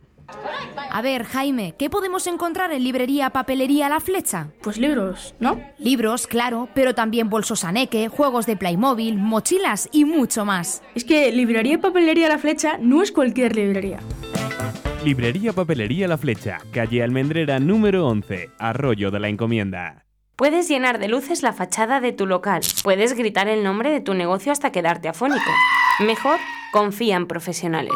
A ver, Jaime, ¿qué podemos encontrar en librería Papelería La Flecha? Pues libros, ¿no? Libros, claro, pero también bolsos Aneque, juegos de Playmobil, mochilas y mucho más. Es que librería y papelería La Flecha no es cualquier librería. Librería Papelería La Flecha, calle Almendrera número 11, Arroyo de la Encomienda. Puedes llenar de luces la fachada de tu local. Puedes gritar el nombre de tu negocio hasta quedarte afónico. Mejor, confía en profesionales.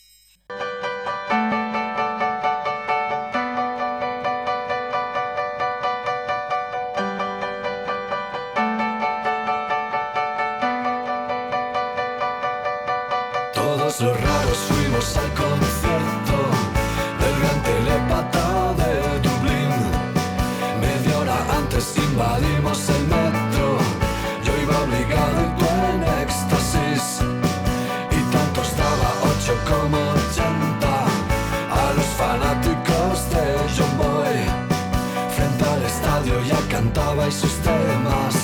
Al concierto del gran telepata de Dublín. Media hora antes invadimos el metro. Yo iba obligado y tú en éxtasis. Y tanto estaba 8 como 80. A los fanáticos de John Boy. Frente al estadio ya cantabais sus temas.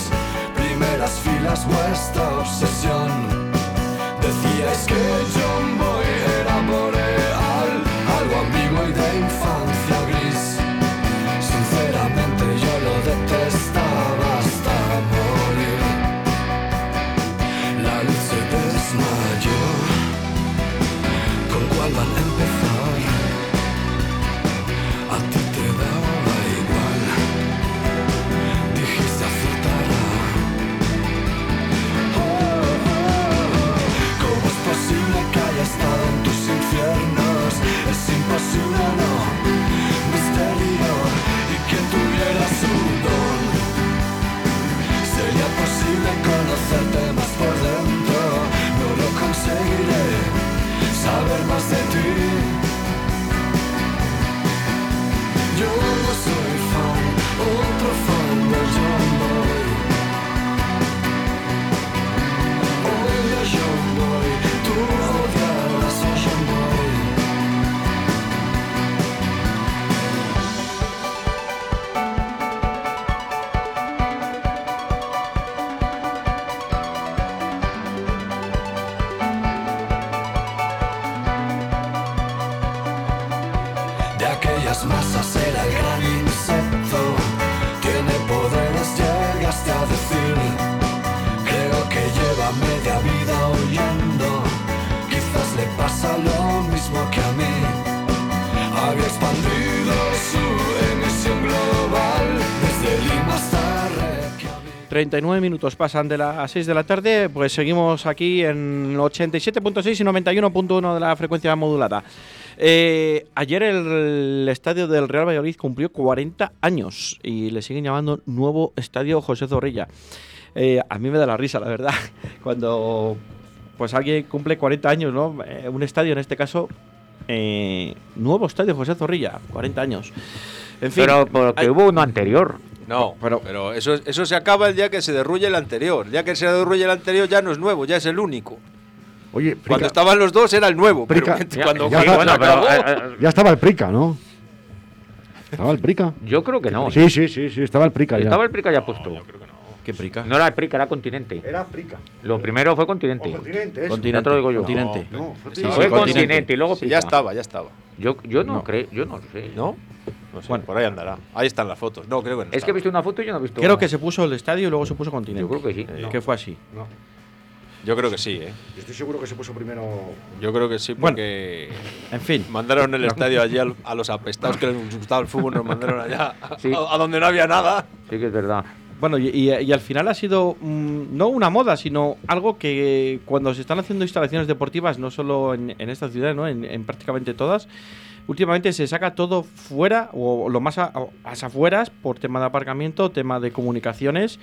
Primeras filas, vuestra obsesión. Decíais que John 39 minutos pasan de las 6 de la tarde, pues seguimos aquí en 87.6 y 91.1 de la frecuencia modulada. Eh, ayer el, estadio del Real Valladolid cumplió 40 años y le siguen llamando nuevo estadio José Zorrilla. Eh, a mí me da la risa, la verdad, cuando pues alguien cumple 40 años, ¿no? Eh, un estadio en este caso, nuevo estadio José Zorrilla, 40 años. En fin, Pero porque hay- hubo uno anterior. No, Pero- pero, eso, eso se acaba el día que se derruye el anterior. El día que se derruye el anterior ya no es nuevo, ya es el único. Oye, Prica, Cuando estaban los dos era el nuevo, Prica- pero Ya- cuando ya cuando está- se bueno, pero, acabó- eh, eh, ya estaba el Prica, ¿no? Estaba el Prica. yo creo que no. Sí, sí, sí, sí, estaba el Prica ya. Estaba el Prica ya puesto. ¿Qué prica? No era el Prica, era Continente. Era Prica. Lo primero fue Continente. continente, eso. Ya te lo digo yo. Continente. No, fue Sí. Fue sí, Continente. Continente y luego Sí, Prica. ya estaba, ya estaba. Yo, yo no, No. creo, yo no sé. ¿No? No sé, Bueno. por ahí andará. Ahí están las fotos. No, creo que no. Es que he visto una foto y yo no he visto. Creo que se puso el estadio y luego se puso continente. Yo creo que sí. Que fue así. No, Yo creo que sí, ¿eh? yo estoy seguro que se puso primero. Yo creo que sí, Bueno. porque En fin. mandaron el estadio allí al- a los apestados que les gustaba el fútbol, nos mandaron allá a- Sí. a, a donde no había nada. Sí que es verdad. Bueno, y, y- y al final ha sido no una moda, sino algo que cuando se están haciendo instalaciones deportivas, no solo en, en esta ciudad, ¿no? en, en prácticamente todas, últimamente se saca todo fuera o lo más a, a las afueras por tema de aparcamiento, tema de comunicaciones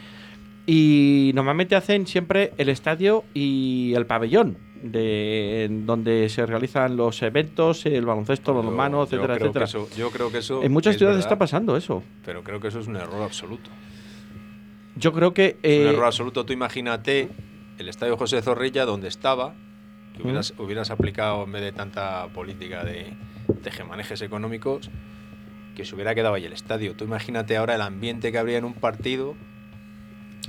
y normalmente hacen siempre el estadio y el pabellón de en donde se realizan los eventos, el baloncesto, los manos, yo etcétera, que etcétera. eso- yo creo que eso en muchas es ciudades verdad, está pasando eso. Pero creo que eso es un error absoluto. Yo creo que Es un eh, error absoluto. Tú imagínate el estadio José Zorrilla donde estaba, que hubieras, hubieras aplicado en vez de tanta política de tejemanejes económicos, que se hubiera quedado ahí el estadio. Tú imagínate ahora el ambiente que habría en un partido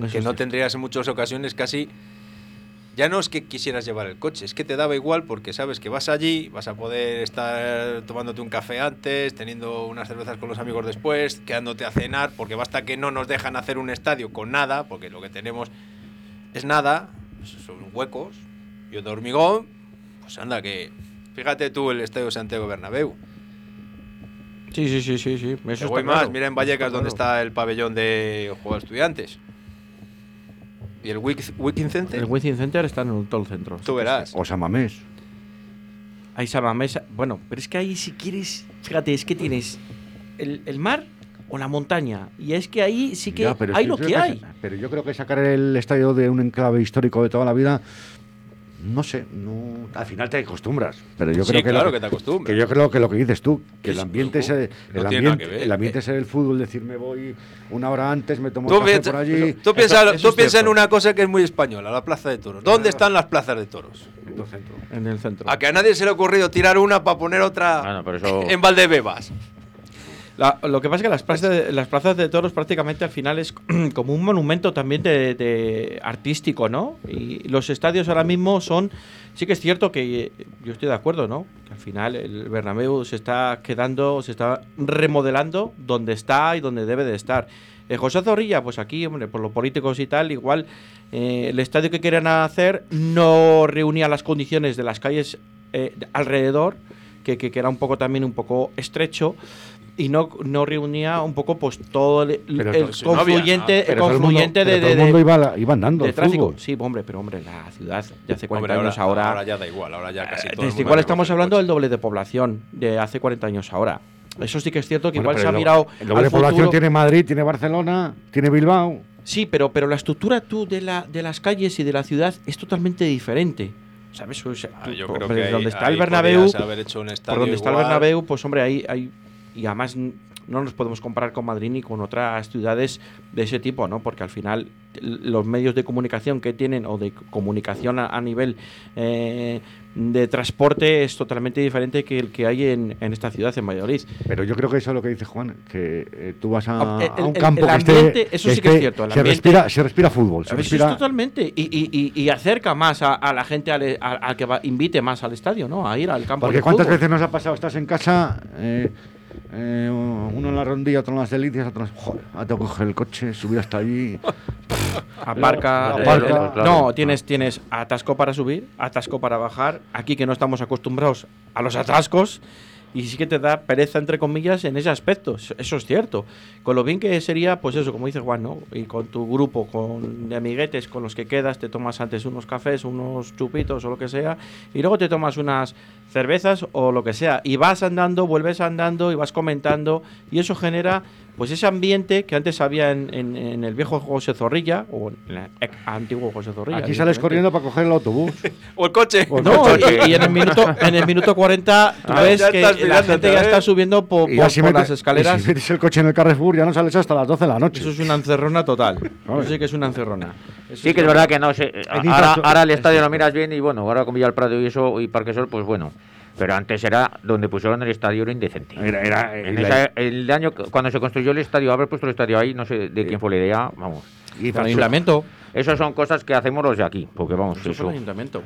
eso que no tendrías en muchas ocasiones casi. Ya no es que quisieras llevar el coche, es que te daba igual porque sabes que vas allí, vas a poder estar tomándote un café antes, teniendo unas cervezas con los amigos después, quedándote a cenar, porque basta que no nos dejan hacer un estadio con nada, porque lo que tenemos es nada, son huecos y de hormigón, pues anda que... Fíjate tú el estadio Santiago Bernabéu. Sí, sí, sí, sí, sí. Eso está voy más, claro. mira en Vallecas Está donde claro. está el pabellón de Juegos Estudiantes. ¿Y el Wik- Wiking Center? El Wizzing Center está en todo el centro. Tú verás. O Samamés. Ahí Samamés. Bueno, pero es que ahí si quieres, fíjate, es que tienes el, el mar o la montaña. Y es que ahí sí que Ya, pero es hay lo que hay. Pero yo creo que sacar el estadio de un enclave histórico de toda la vida, no sé, no, al final te acostumbras. Pero yo Sí, creo que, claro lo que te acostumbras. Que yo creo que lo que dices tú, que el ambiente es el, no el ambiente, ver. el ambiente es el fútbol, decir me voy una hora antes, me tomo un café piensa, por allí. tú piensa, Eso- eso tú piensa en una cosa que es muy española, la plaza de toros. ¿Dónde están las plazas de toros? en todo centro. En el centro. A que a nadie se le ha ocurrido tirar una para poner otra Bueno, pero eso- en Valdebebas. La- lo que pasa es que las plazas, de, las plazas de toros prácticamente al final es como un monumento también de, de artístico, ¿no? Y los estadios ahora mismo son, sí que es cierto que yo estoy de acuerdo, ¿no? Que al final el Bernabéu se está quedando, se está remodelando donde está y donde debe de estar. Eh, José Zorrilla, pues aquí, hombre, por los políticos y tal, igual eh, el estadio que querían hacer no reunía las condiciones de las calles eh, de- alrededor, que, que, que era un poco también un poco estrecho y no, no reunía un poco pues todo el, Pero el si no había confluyente, nada. el Pero todo el mundo, confluyente pero de, todo el de- mundo de- iba, la- iba andando de al tráfico. fútbol. Sí, hombre, pero hombre, la ciudad de hace 40 Hombre, años ahora, ahora ya da igual, ahora ya casi eh, todo el desde igual estamos el hablando del doble de población de hace 40 años ahora. Eso sí que es cierto que Bueno, igual se ha el do- mirado El doble de población tiene Madrid, tiene Barcelona, tiene Bilbao. Sí, pero, pero la estructura tú de, la, de las calles y de la ciudad es totalmente diferente. ¿Sabes? O sea, Ah, yo por creo que donde ahí- está el ahí Bernabéu, hecho un por donde está el igual. Bernabéu, pues hombre, ahí hay y además no nos podemos comparar con Madrid ni con otras ciudades de ese tipo, ¿no? Porque al final los medios de comunicación que tienen o de comunicación a, a nivel eh, de transporte es totalmente diferente que el que hay en, en esta ciudad, en Valladolid. Pero yo creo que eso es lo que dice Juan, que eh, tú vas a, Ah, el- a un el- campo el que esté- ambiente, eso sí que es cierto, el se, ambiente- respira, se respira fútbol, se respira... totalmente. Y, y- y- y acerca más a, a la gente al, a- que va- invite más al estadio, ¿no? A ir al campo Porque de cuántas fútbol. veces nos ha pasado, estás en casa, eh, eh, uno en la rondilla, otro en las delicias, otro. Joder, ahora tengo que coger el coche, subir hasta allí... Aparca, Aparca. eh, Aparca. eh, no, tienes, tienes atasco para subir, atasco para bajar. Aquí que no estamos acostumbrados a los atascos. Y sí que te da pereza, entre comillas, en ese aspecto. Eso- es cierto. Con lo bien que sería, pues eso, como dice Juan, ¿no? Y con tu grupo con, de amiguetes con los que quedas, te tomas antes unos cafés, unos chupitos o lo que sea. Y luego te tomas unas cervezas o lo que sea. Y vas andando, vuelves andando y vas comentando. Y eso genera pues ese ambiente que antes había en, en- en el viejo José Zorrilla, o en el antiguo José Zorrilla. Aquí sales corriendo para coger el autobús. O el coche. O el No, coche. y, y en el minuto en el minuto 40 tú Ah, ves que la gente ya ¿eh? está subiendo por, Y por- metes- las escaleras. y si metes el coche en el Carrefour, ya no sales hasta las 12 de la noche. Eso es una encerrona total. Eso sí que es una encerrona. Eso Sí, que es verdad que no Ahora, ahora el estadio lo miras bien y bueno, ahora con Villa del Prado y eso y Parque Sol, pues bueno. Pero antes era donde pusieron el estadio era indecente. Era, era- En y la- esa- el año cuando se construyó el estadio, haber puesto el estadio ahí, no sé de quién fue la idea, vamos. y el infraestru- Eso son cosas que hacemos los de aquí, porque vamos, Eso fue eso. el ayuntamiento.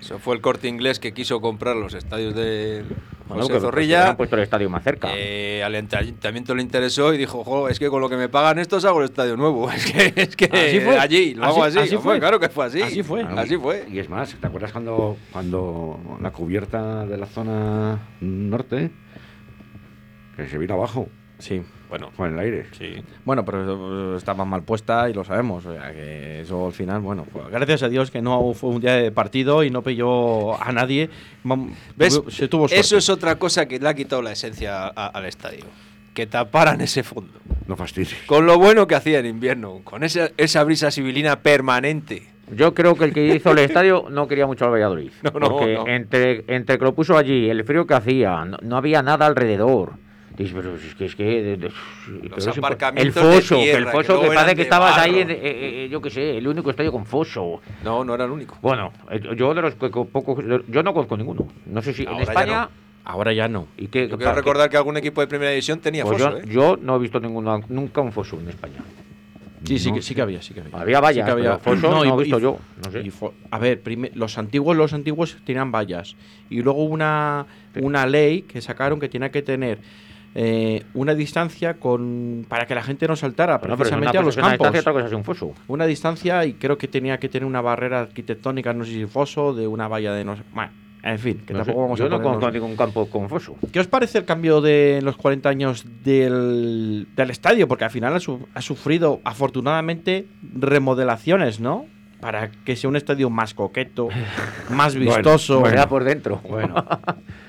Eso fue el corte inglés que quiso comprar los estadios de Bueno, José que Zorrilla. han puesto el estadio más cerca. Eh, al ayuntamiento le interesó y dijo, jo, es que con lo que me pagan estos hago el estadio nuevo. Es que, es que Así fue. allí, lo hago Así- así. fue. Claro que fue así. Así fue. Así fue. Y es más, ¿te acuerdas cuando, cuando la cubierta de la zona norte que se vino abajo Sí. Bueno, con el aire? sí. Bueno, pero eh, estaba mal puesta y lo sabemos. O sea, que eso al final, bueno, pues, gracias a Dios que no fue un día de partido y no pilló a nadie. ¿Ves? se tuvo Eso suerte. es otra cosa que le ha quitado la esencia a- al estadio. Que taparan ese fondo. No fastidies. Con lo bueno que hacía en invierno. Con esa, esa brisa sibilina permanente. Yo creo que el que hizo el estadio no quería mucho al Valladolid. No, no, porque no. Entre, entre que lo puso allí, el frío que hacía, no, no había nada alrededor. Dices, pero es que es que. impo- aparcamientos el foso, el tierra, foso que, parece que estabas ahí, en- eh, eh, yo qué sé, el único estadio con foso. No, no era el único. Bueno, eh, yo de los que co- pocos. Yo no conozco ninguno. No sé si en ya España. no. Ahora ya no. ¿Y qué, Yo quiero recordar que algún equipo de primera división tenía Pues foso, yo, ¿eh? yo no he visto ninguno, nunca un foso en España. Sí, sí, No. que, sí que había, sí que había. Había vallas, Sí que había. pero fosos no he y- visto y- yo, no sé. y a ver, los antiguos, los antiguos tenían vallas. Y luego una, una ley que sacaron que tenía que tener eh, una distancia con para que la gente no saltara Bueno, pero es una precisamente a los es una campos. distancia, otra cosa es un foso. Una distancia y creo que tenía que tener una barrera arquitectónica, no sé si foso, de una valla de no sé. Bueno, en fin, que No sé, tampoco vamos yo a no ponernos- conozco ningún campo con foso. ¿Qué os parece el cambio de los 40 años del, del estadio? Porque al final ha, su- ha sufrido afortunadamente remodelaciones, ¿no? Para que sea un estadio más coqueto, más vistoso. Bueno, por dentro. Bueno,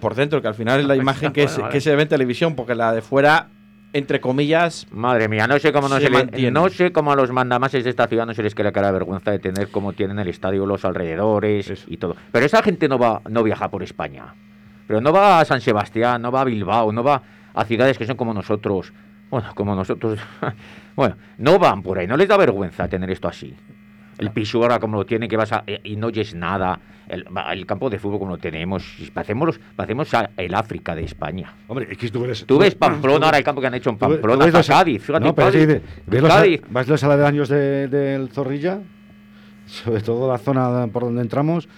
por dentro, que al final es la imagen que, se, Bueno, vale. que se ve en televisión, porque la de fuera, entre comillas, Madre mía, no sé cómo no Se se, le- no sé cómo a los mandamases de esta ciudad no se les queda cara de vergüenza de tener como tienen el estadio los alrededores Eso. y todo. Pero esa gente no va no viaja por España. Pero no va a San Sebastián, no va a Bilbao, no va a ciudades que son como nosotros. Bueno, como nosotros. bueno, no van por ahí, no les da vergüenza tener esto así. El piso ahora como lo tiene, que vas a, eh, y no oyes nada. El, el campo de fútbol como lo tenemos. parecemos a- el África de España. hombre, es que tú ves... Tú ves Pamplona, ahora el campo que han hecho en tú tú Pamplona, ves hasta los- Cádiz. Fíjate, No, pero Cádiz, de- ves los, Cádiz. vas los aledaños de- del Zorrilla, sobre todo la zona por donde entramos,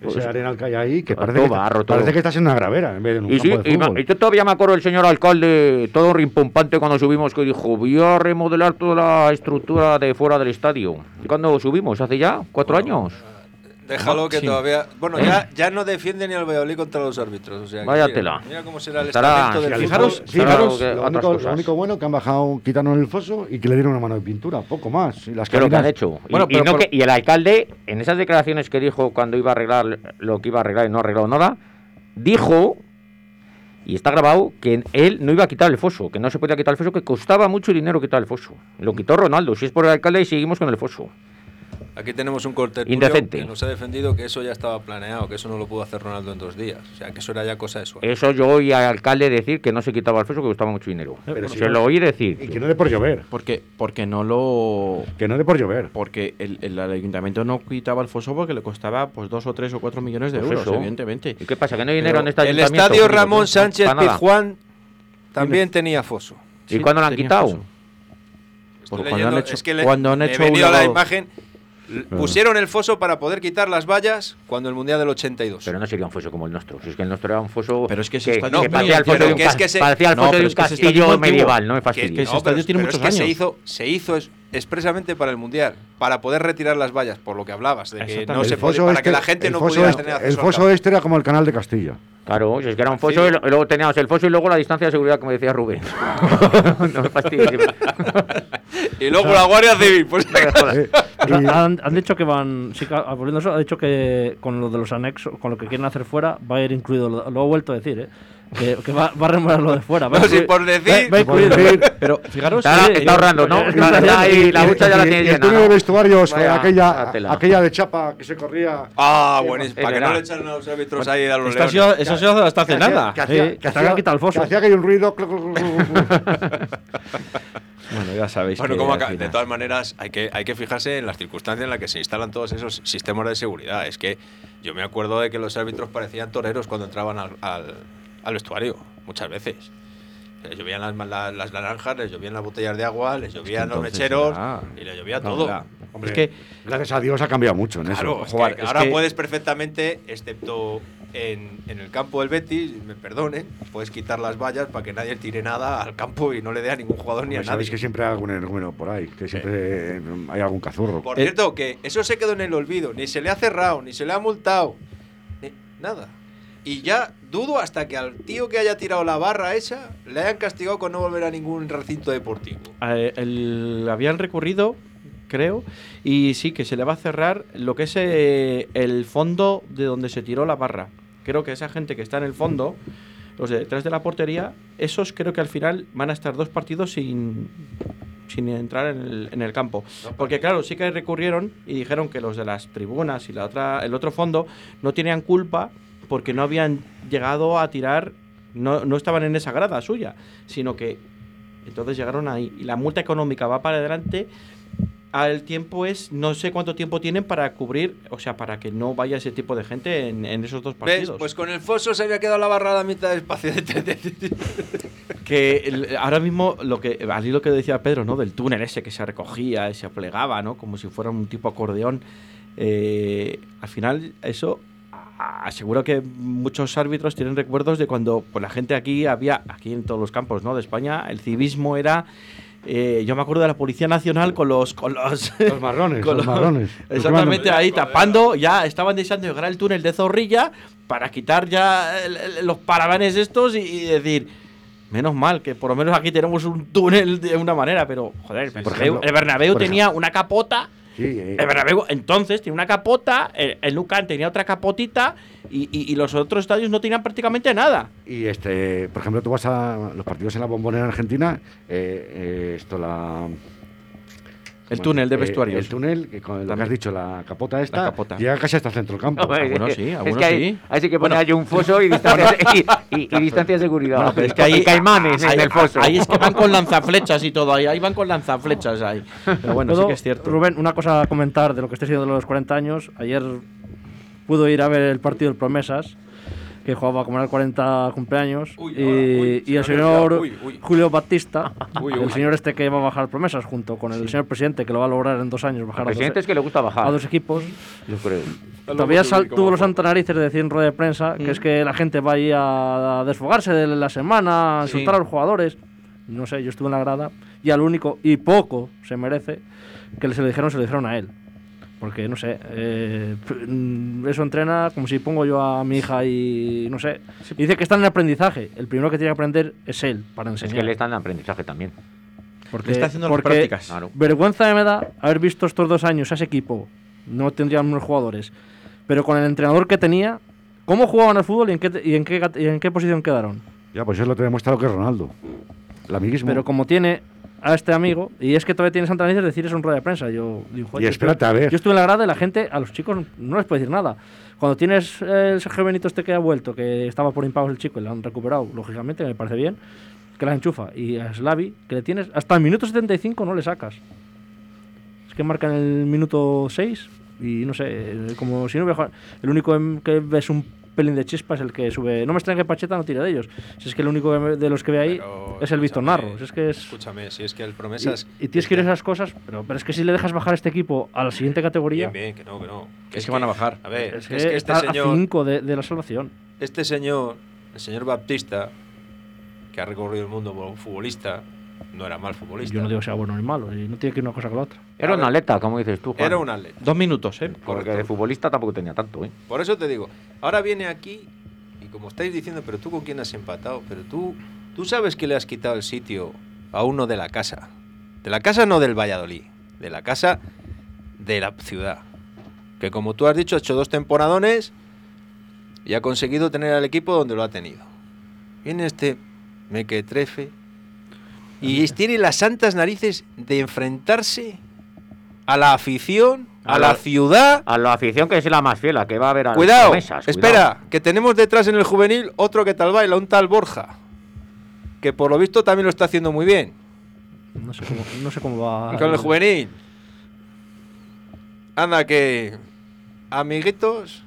ese Pues- arenal que hay ahí, que todo parece, que, barro, todo. parece que estás en una gravera en vez de un Y, sí, campo de y, ma- fútbol. y yo todavía me acuerdo del señor alcalde, todo rimpompante cuando subimos, que dijo, voy a remodelar toda la estructura de fuera del estadio. ¿Y cuando subimos? ¿Hace ya? ¿Cuatro años? Déjalo que Sí. todavía. Bueno, ¿Eh? ya, ya no defiende ni al Valladolid contra los árbitros. O sea, Vaya mira, tela. Mira cómo será el Estará- estamento del sí, fútbol. fijaros- fijaros, lo, único, lo único bueno que han bajado, quitaron el foso y que le dieron una mano de pintura, poco más. Y las ¿Qué es lo que han hecho? Bueno, y, pero no por- que- y el alcalde, en esas declaraciones que dijo cuando iba a arreglar lo que iba a arreglar y no ha arreglado nada, dijo, y está grabado, que él no iba a quitar el foso, que no se podía quitar el foso, que costaba mucho dinero quitar el foso. Lo quitó Ronaldo, si es por el alcalde y seguimos con el foso. Aquí tenemos un corte Indecente. que nos ha defendido que eso ya estaba planeado, que eso no lo pudo hacer Ronaldo en dos días. O sea, que eso era ya cosa de suerte. Eso yo oí al alcalde decir que no se quitaba el foso, que costaba mucho dinero. Pero si se no- lo oí decir. Y que no de por llover. porque, porque no lo. Que no de por llover. Porque el, el ayuntamiento no quitaba el foso porque le costaba pues dos o tres o cuatro millones de Pues euros, eso. evidentemente. ¿Y qué pasa? ¿Que no hay dinero Pero en este El ayuntamiento? estadio Pues, Ramón pues, Sánchez. Pizjuán también tenía foso. ¿Y Sí, cuándo lo han quitado? Pues cuando han hecho, es que le- cuando han he hecho venido un a la imagen. Pusieron el foso para poder quitar las vallas cuando el Mundial del 82. Pero no sería un foso como el nuestro. Si es que el nuestro era un foso. Pero es que ese que, estadio que parecía el foso de un, antiguo, que es cas- que se- parecía el No, de un es que ese estadio castillo antiguo. medieval, no me Que- fastidies. que ese no, estadio pero- tiene pero muchos es que se años. hizo, se hizo es- expresamente para el Mundial, para poder retirar las vallas, por lo que hablabas, de que no se El podía, para que este- la gente el no pudiera este- tener El acceso al foso este era como el canal de Castilla. Claro, si es que era un foso y luego teníamos el foso y luego la distancia de seguridad, como decía Rubén. no me fastidies. Y luego la Guardia Civil, pues y- han, han dicho que van, sí, ah, volviendo a eso, ha dicho que con lo de los anexos, con lo que quieren hacer fuera, va a ir incluido, lo, lo ha vuelto a decir, ¿eh? Que, que va, va a remover lo de fuera. No, si por decir- Va, va Por incluido. decir. Pero fijaros. Está, eh, está ahorrando, ¿no? bien. ahí la ducha ya la tiene y el llena. túnel de vestuarios, Vaya, eh, aquella, aquella de chapa que se corría. Ah, buenísimo. Para que no le echaran a los árbitros ahí a los leones. sido- eso ha sido hasta hace nada. Que hacía, que el foso. que hacía que hay un ruido. Bueno, ya sabéis. Bueno, que como acá- de todas maneras, hay que, hay que fijarse en las circunstancias en las que se instalan todos esos sistemas de seguridad. Es que yo me acuerdo de que los árbitros parecían toreros cuando entraban al, al- al vestuario, muchas veces. Les llovían las, la- las naranjas, les llovían las botellas de agua, les llovían los mecheros y les llovía No, todo. Hombre, Es que gracias a Dios ha cambiado mucho en Claro, eso. es Joder, que es ahora que- puedes perfectamente, excepto en, en el campo del Betis, me perdonen, puedes quitar las vallas para que nadie tire nada al campo y no le dé a ningún jugador ni a Hombre, Sabéis nadie. que siempre hay algún energúmeno por ahí, que siempre eh, hay algún cazurro. Por Eh, cierto, que eso se quedó en el olvido. Ni se le ha cerrado, ni se le ha multado. ni- nada. Y ya dudo hasta que al tío que haya tirado la barra esa le hayan castigado con no volver a ningún recinto deportivo. eh, el- habían recurrido, creo, y sí que se le va a cerrar lo que es eh, el fondo de donde se tiró la barra. Creo que esa gente que está en el fondo, los de detrás de la portería, esos creo que al final van a estar dos partidos sin, sin entrar en el, en el campo. Porque claro, sí que recurrieron y dijeron que los de las tribunas y la otra, el otro fondo no tenían culpa porque no habían llegado a tirar, no, no estaban en esa grada suya, sino que entonces llegaron ahí. Y la multa económica va para adelante. Al tiempo es, no sé cuánto tiempo tienen para cubrir, o sea, para que no vaya ese tipo de gente en, en esos dos ¿Ves? partidos. Pues con el foso se había quedado la barra a mitad del espacio. De, de- que el- ahora mismo lo que al hilo que decía Pedro no del túnel ese que se recogía se plegaba no como si fuera un tipo acordeón eh, al final eso aseguro que muchos árbitros tienen recuerdos de cuando pues la gente aquí había aquí en todos los campos no de España el civismo era eh, yo me acuerdo de la Policía Nacional con los con los, Los marrones, con los marrones. Exactamente, Los ahí tapando, ya estaban deseando llegar al túnel de Zorrilla para quitar ya el- el- los paravanes estos y, y decir, menos mal que por lo menos aquí tenemos un túnel de una manera, pero joder, el Por ejemplo- el Bernabéu por tenía una capota, Sí, eh, el Bernabéu entonces tenía una capota, el, el Camp tenía otra capotita y, y- y los otros estadios no tenían prácticamente nada. Y este, por ejemplo, tú vas a los partidos en la bombonera en Argentina, eh, eh, esto la El túnel de eh, vestuarios. el túnel, que con lo que has dicho, la capota esta, La capota. llega casi hasta el centro del campo. Algunos es- sí, es algunos que hay, sí. Así que pone Bueno. ahí un foso y distancia, y, y- y distancia de seguridad. Bueno, pero es que Y ahí, caimanes en el foso. ahí es que van con lanzaflechas y todo, ahí, ahí van con lanzaflechas ahí. Pero bueno, sí ¿Puedo, que es cierto. Rubén, una cosa a comentar de lo que esté siendo de los 40 años. Ayer pudo ir a ver el partido del Promesas, que jugaba como era el 40 cumpleaños. Uy, uy, y el señor Uy, uy. Julio Batista, Uy, el uy. señor este que va a bajar Promesas, junto con el señor presidente, que lo va a lograr en dos años, bajar Al a dos, presidente es que le gusta bajar. a dos equipos. Yo creo. Todavía sal- tuvo los santa narices de decir en rueda de prensa que es que la gente va ahí a, a desfogarse de la semana, a Sí. insultar a los jugadores. No sé, yo estuve en la grada y al único, y poco se merece, que se le dijeron, se le dijeron a él. Porque, no sé, eh, eso entrena como si pongo yo a mi hija y, no sé, y dice que está en el aprendizaje. El primero que tiene que aprender es él, para Es enseñar. que le están en aprendizaje también. Porque, Le está haciendo las porque prácticas. Claro. Vergüenza me da haber visto estos dos años a ese equipo. No tendrían unos jugadores. Pero con el entrenador que tenía, ¿cómo jugaban al fútbol y en qué, y en qué, y en qué posición quedaron? Ya, pues eso lo te ha demostrado que es Ronaldo. El amiguismo. Pero como tiene a este amigo, y es que todavía tiene Santa Narices decir eso en rueda de prensa. Yo digo, joder, Y yo espérate estuve- a ver. Yo estuve en la grada y la gente, a los chicos no les puede decir nada. Cuando tienes eh, el Sergio Benito este que ha vuelto, que estaba por impagos el chico y lo han recuperado, lógicamente, me parece bien, que la enchufa. Y a Slavi, que le tienes hasta el minuto 75 no le sacas. Es que marca en el minuto 6 y no sé, eh, como si no hubiera jugado- El único em- que ves un pelín de chispa es el que sube. No me extraña que Pacheta no tire de ellos. Si es que el único que de los que ve ahí Pero, es el Víctor Narro. Si es que es. Escúchame, si es que el promesas. Y, y tienes que ir a esas cosas, pero, pero es que si le dejas bajar este equipo a la siguiente categoría, Bien, bien, que no, que no. Es que van a bajar. A ver, es es que, que, este está señor. a 5 de, de la salvación. Este señor, el señor Baptista, que ha recorrido el mundo como futbolista, no era mal futbolista. Yo no digo que sea bueno ni malo, y no tiene que ir una cosa con la otra. Era un atleta, como dices tú, Juan. Era un atleta. Dos minutos, ¿eh? Porque de futbolista tampoco tenía tanto, ¿eh? Por eso te digo, ahora viene aquí y como estáis diciendo, pero tú con quién has empatado, pero tú, tú sabes que le has quitado el sitio a uno de la casa. De la casa no del Valladolid, de la casa de la ciudad. Que como tú has dicho, ha hecho dos temporadones y ha conseguido tener al equipo donde lo ha tenido. Viene este mequetrefe y tiene las santas narices de enfrentarse a la afición, a, A la la- ciudad. A la afición que es la más fiel, que va a ver a las Cuidado, promesas, espera, que tenemos detrás en el juvenil otro que tal baila, un tal Borja, que por lo visto también lo está haciendo muy bien. No sé cómo, no sé cómo va. Y con el juvenil. Anda que amiguitos,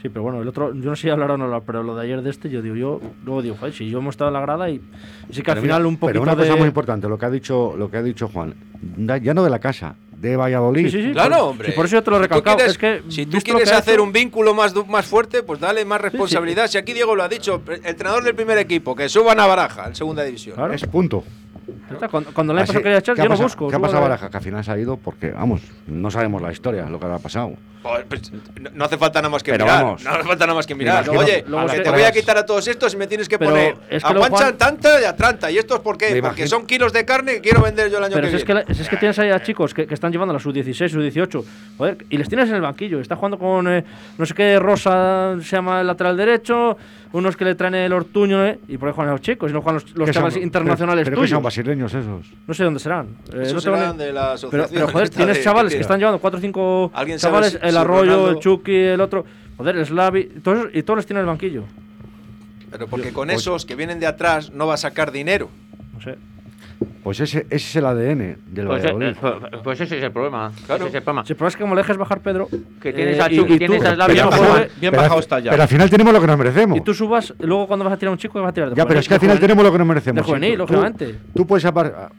Sí, pero bueno, el otro, yo no sé si hablar o no hablar, pero lo de ayer de este, yo digo, yo luego digo, joder, si yo hemos estado en la grada y, y sí que al Pero final mira, un poquito Pero una de... cosa muy importante, lo que ha dicho, lo que ha dicho Juan, ya no de la casa, de Valladolid. Sí, sí, sí. claro, por- hombre. por eso yo te lo he Si tú recalcado, quieres- es que si tú quieres hacer hecho- un vínculo más, du- más fuerte, pues dale más responsabilidad. Si aquí Diego lo ha dicho, el entrenador del primer equipo, que suban a Baraja en segunda división. Claro. Es punto. Está, Cuando, cuando le Así- pasado quería echar, ¿qué ha yo no pasado- busco. ¿Qué ha pasado Baraja? Que al final se ha ido porque, vamos, no sabemos la historia, lo que habrá pasado. Pues, pues, no, hace falta nada más que Pero mirar. vamos. no hace falta nada más que mirar. imagino- Oye, luego que es te que- voy a quitar a todos estos y me tienes que Pero poner es que a Juan- tanta y a Tranta. ¿Y estos por qué? Porque son kilos de carne que quiero vender yo el año Pero que si es que, viene. la- si es que tienes ahí a chicos que, que están llevando la sub-16, sub-18, joder, y les tienes en el banquillo. Está jugando con eh, no sé qué Rosa, se llama el lateral derecho, unos que le traen el Ortuño, eh, y por ahí juegan los chicos, y no juegan los, los ¿Qué chavales son? internacionales pero, pero que tuyos. son brasileños esos. No sé dónde serán. Eh, Esos no serán de la pero, asociación pero, joder, tienes de- chavales que están llevando 4 o 5 ¿Alguien sabe chavales, el Arroyo, Ronaldo- el Chucky, el otro, joder, el Slavi, todos, esos- y todos los tienen en el banquillo. Pero porque con esos que vienen de atrás no va a sacar dinero. No sé. Pues ese, ese es el ADN del Pues, eh, Valladolid. eh, pues ese es el problema. Claro. Ese es el problema. Si el problema es que como le dejes bajar Pedro, Que tienes eh, a y- Chucky, y tienes tú- a Slavi, pero no tú- juega. Bien pero, bajado al- está ya. pero al final tenemos lo que nos merecemos. Y tú subas, luego cuando vas a tirar a un chico, vas a tirar de Ya, pero es que al final tenemos lo que nos merecemos. De juvenil, lógicamente. Tú, puedes,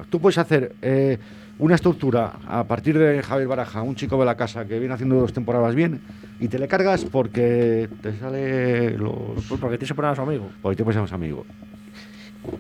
tú puedes hacer eh, una estructura a partir de Javier Baraja, un chico de la casa que viene haciendo dos temporadas bien, y te le cargas porque te sale los. Pues porque tienes que poner a su amigo. Porque te pasamos amigo.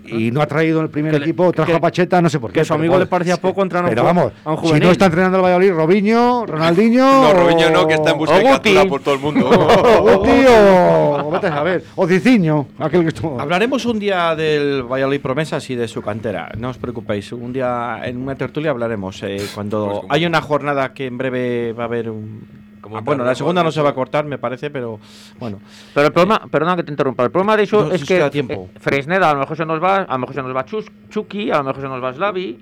Y no ha traído el primer Que le- equipo, trajo que- a Pacheta, no sé por qué. que a su amigo le parecía poco entrar a un Pero vamos, a un si no está entrenando el Valladolid, Robinho, Ronaldinho. No, Robinho no, que está en busca de captura por todo el mundo. O Guti o. Vete a saber. O Diciño, aquel que estuvo. Hablaremos un día del Valladolid Promesas y de su cantera. No os preocupéis. Un día en una tertulia hablaremos. eh, cuando Pues hay una jornada que en breve va a haber un. Como Ah, bueno, la segunda no se va a cortar, me parece, pero bueno. Pero el problema, perdona que te interrumpa, el problema de eso No, es si que queda tiempo. eh, Fresneda a lo mejor se nos va, a lo mejor se nos va Chus- Chucky, a lo mejor se nos va Slavi,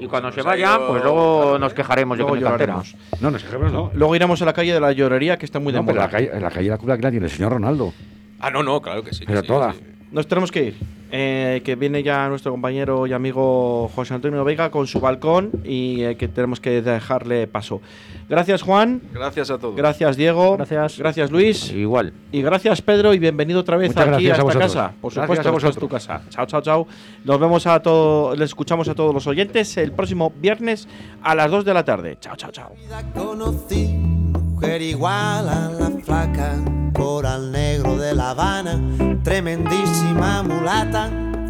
y cuando Se nos vaya, ido pues luego nos ¿eh? quejaremos de que Luego cantera. lloraremos. No, no, ejemplos no. Luego iremos a la calle de la llorería, que está muy de No, pero moda. la calle, en la calle la culpa que la tiene el señor Ronaldo. Ah, no, no, claro que sí. que Pero sí, toda. sí. Nos tenemos que ir. Eh, que viene ya nuestro compañero y amigo José Antonio Vega con su balcón y eh, que tenemos que dejarle paso. Gracias Juan, Gracias a todos. gracias Diego, Gracias. gracias Luis Igual. y gracias Pedro y bienvenido otra vez Muchas aquí a a esta vosotros. casa. Por Gracias supuesto, a esta es tu vosotros. casa. Chao, chao, chao. Nos vemos a todos, les escuchamos a todos los oyentes el próximo viernes a las 2 de la tarde. Chao, chao, chao. Conocí mujer igual a la flaca, coral negro de La Habana, tremendísima mulata,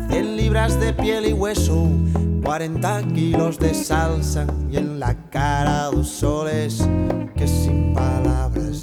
100 libras de piel y hueso, 40 kilos de salsa y en la cara dos soles que sin palabras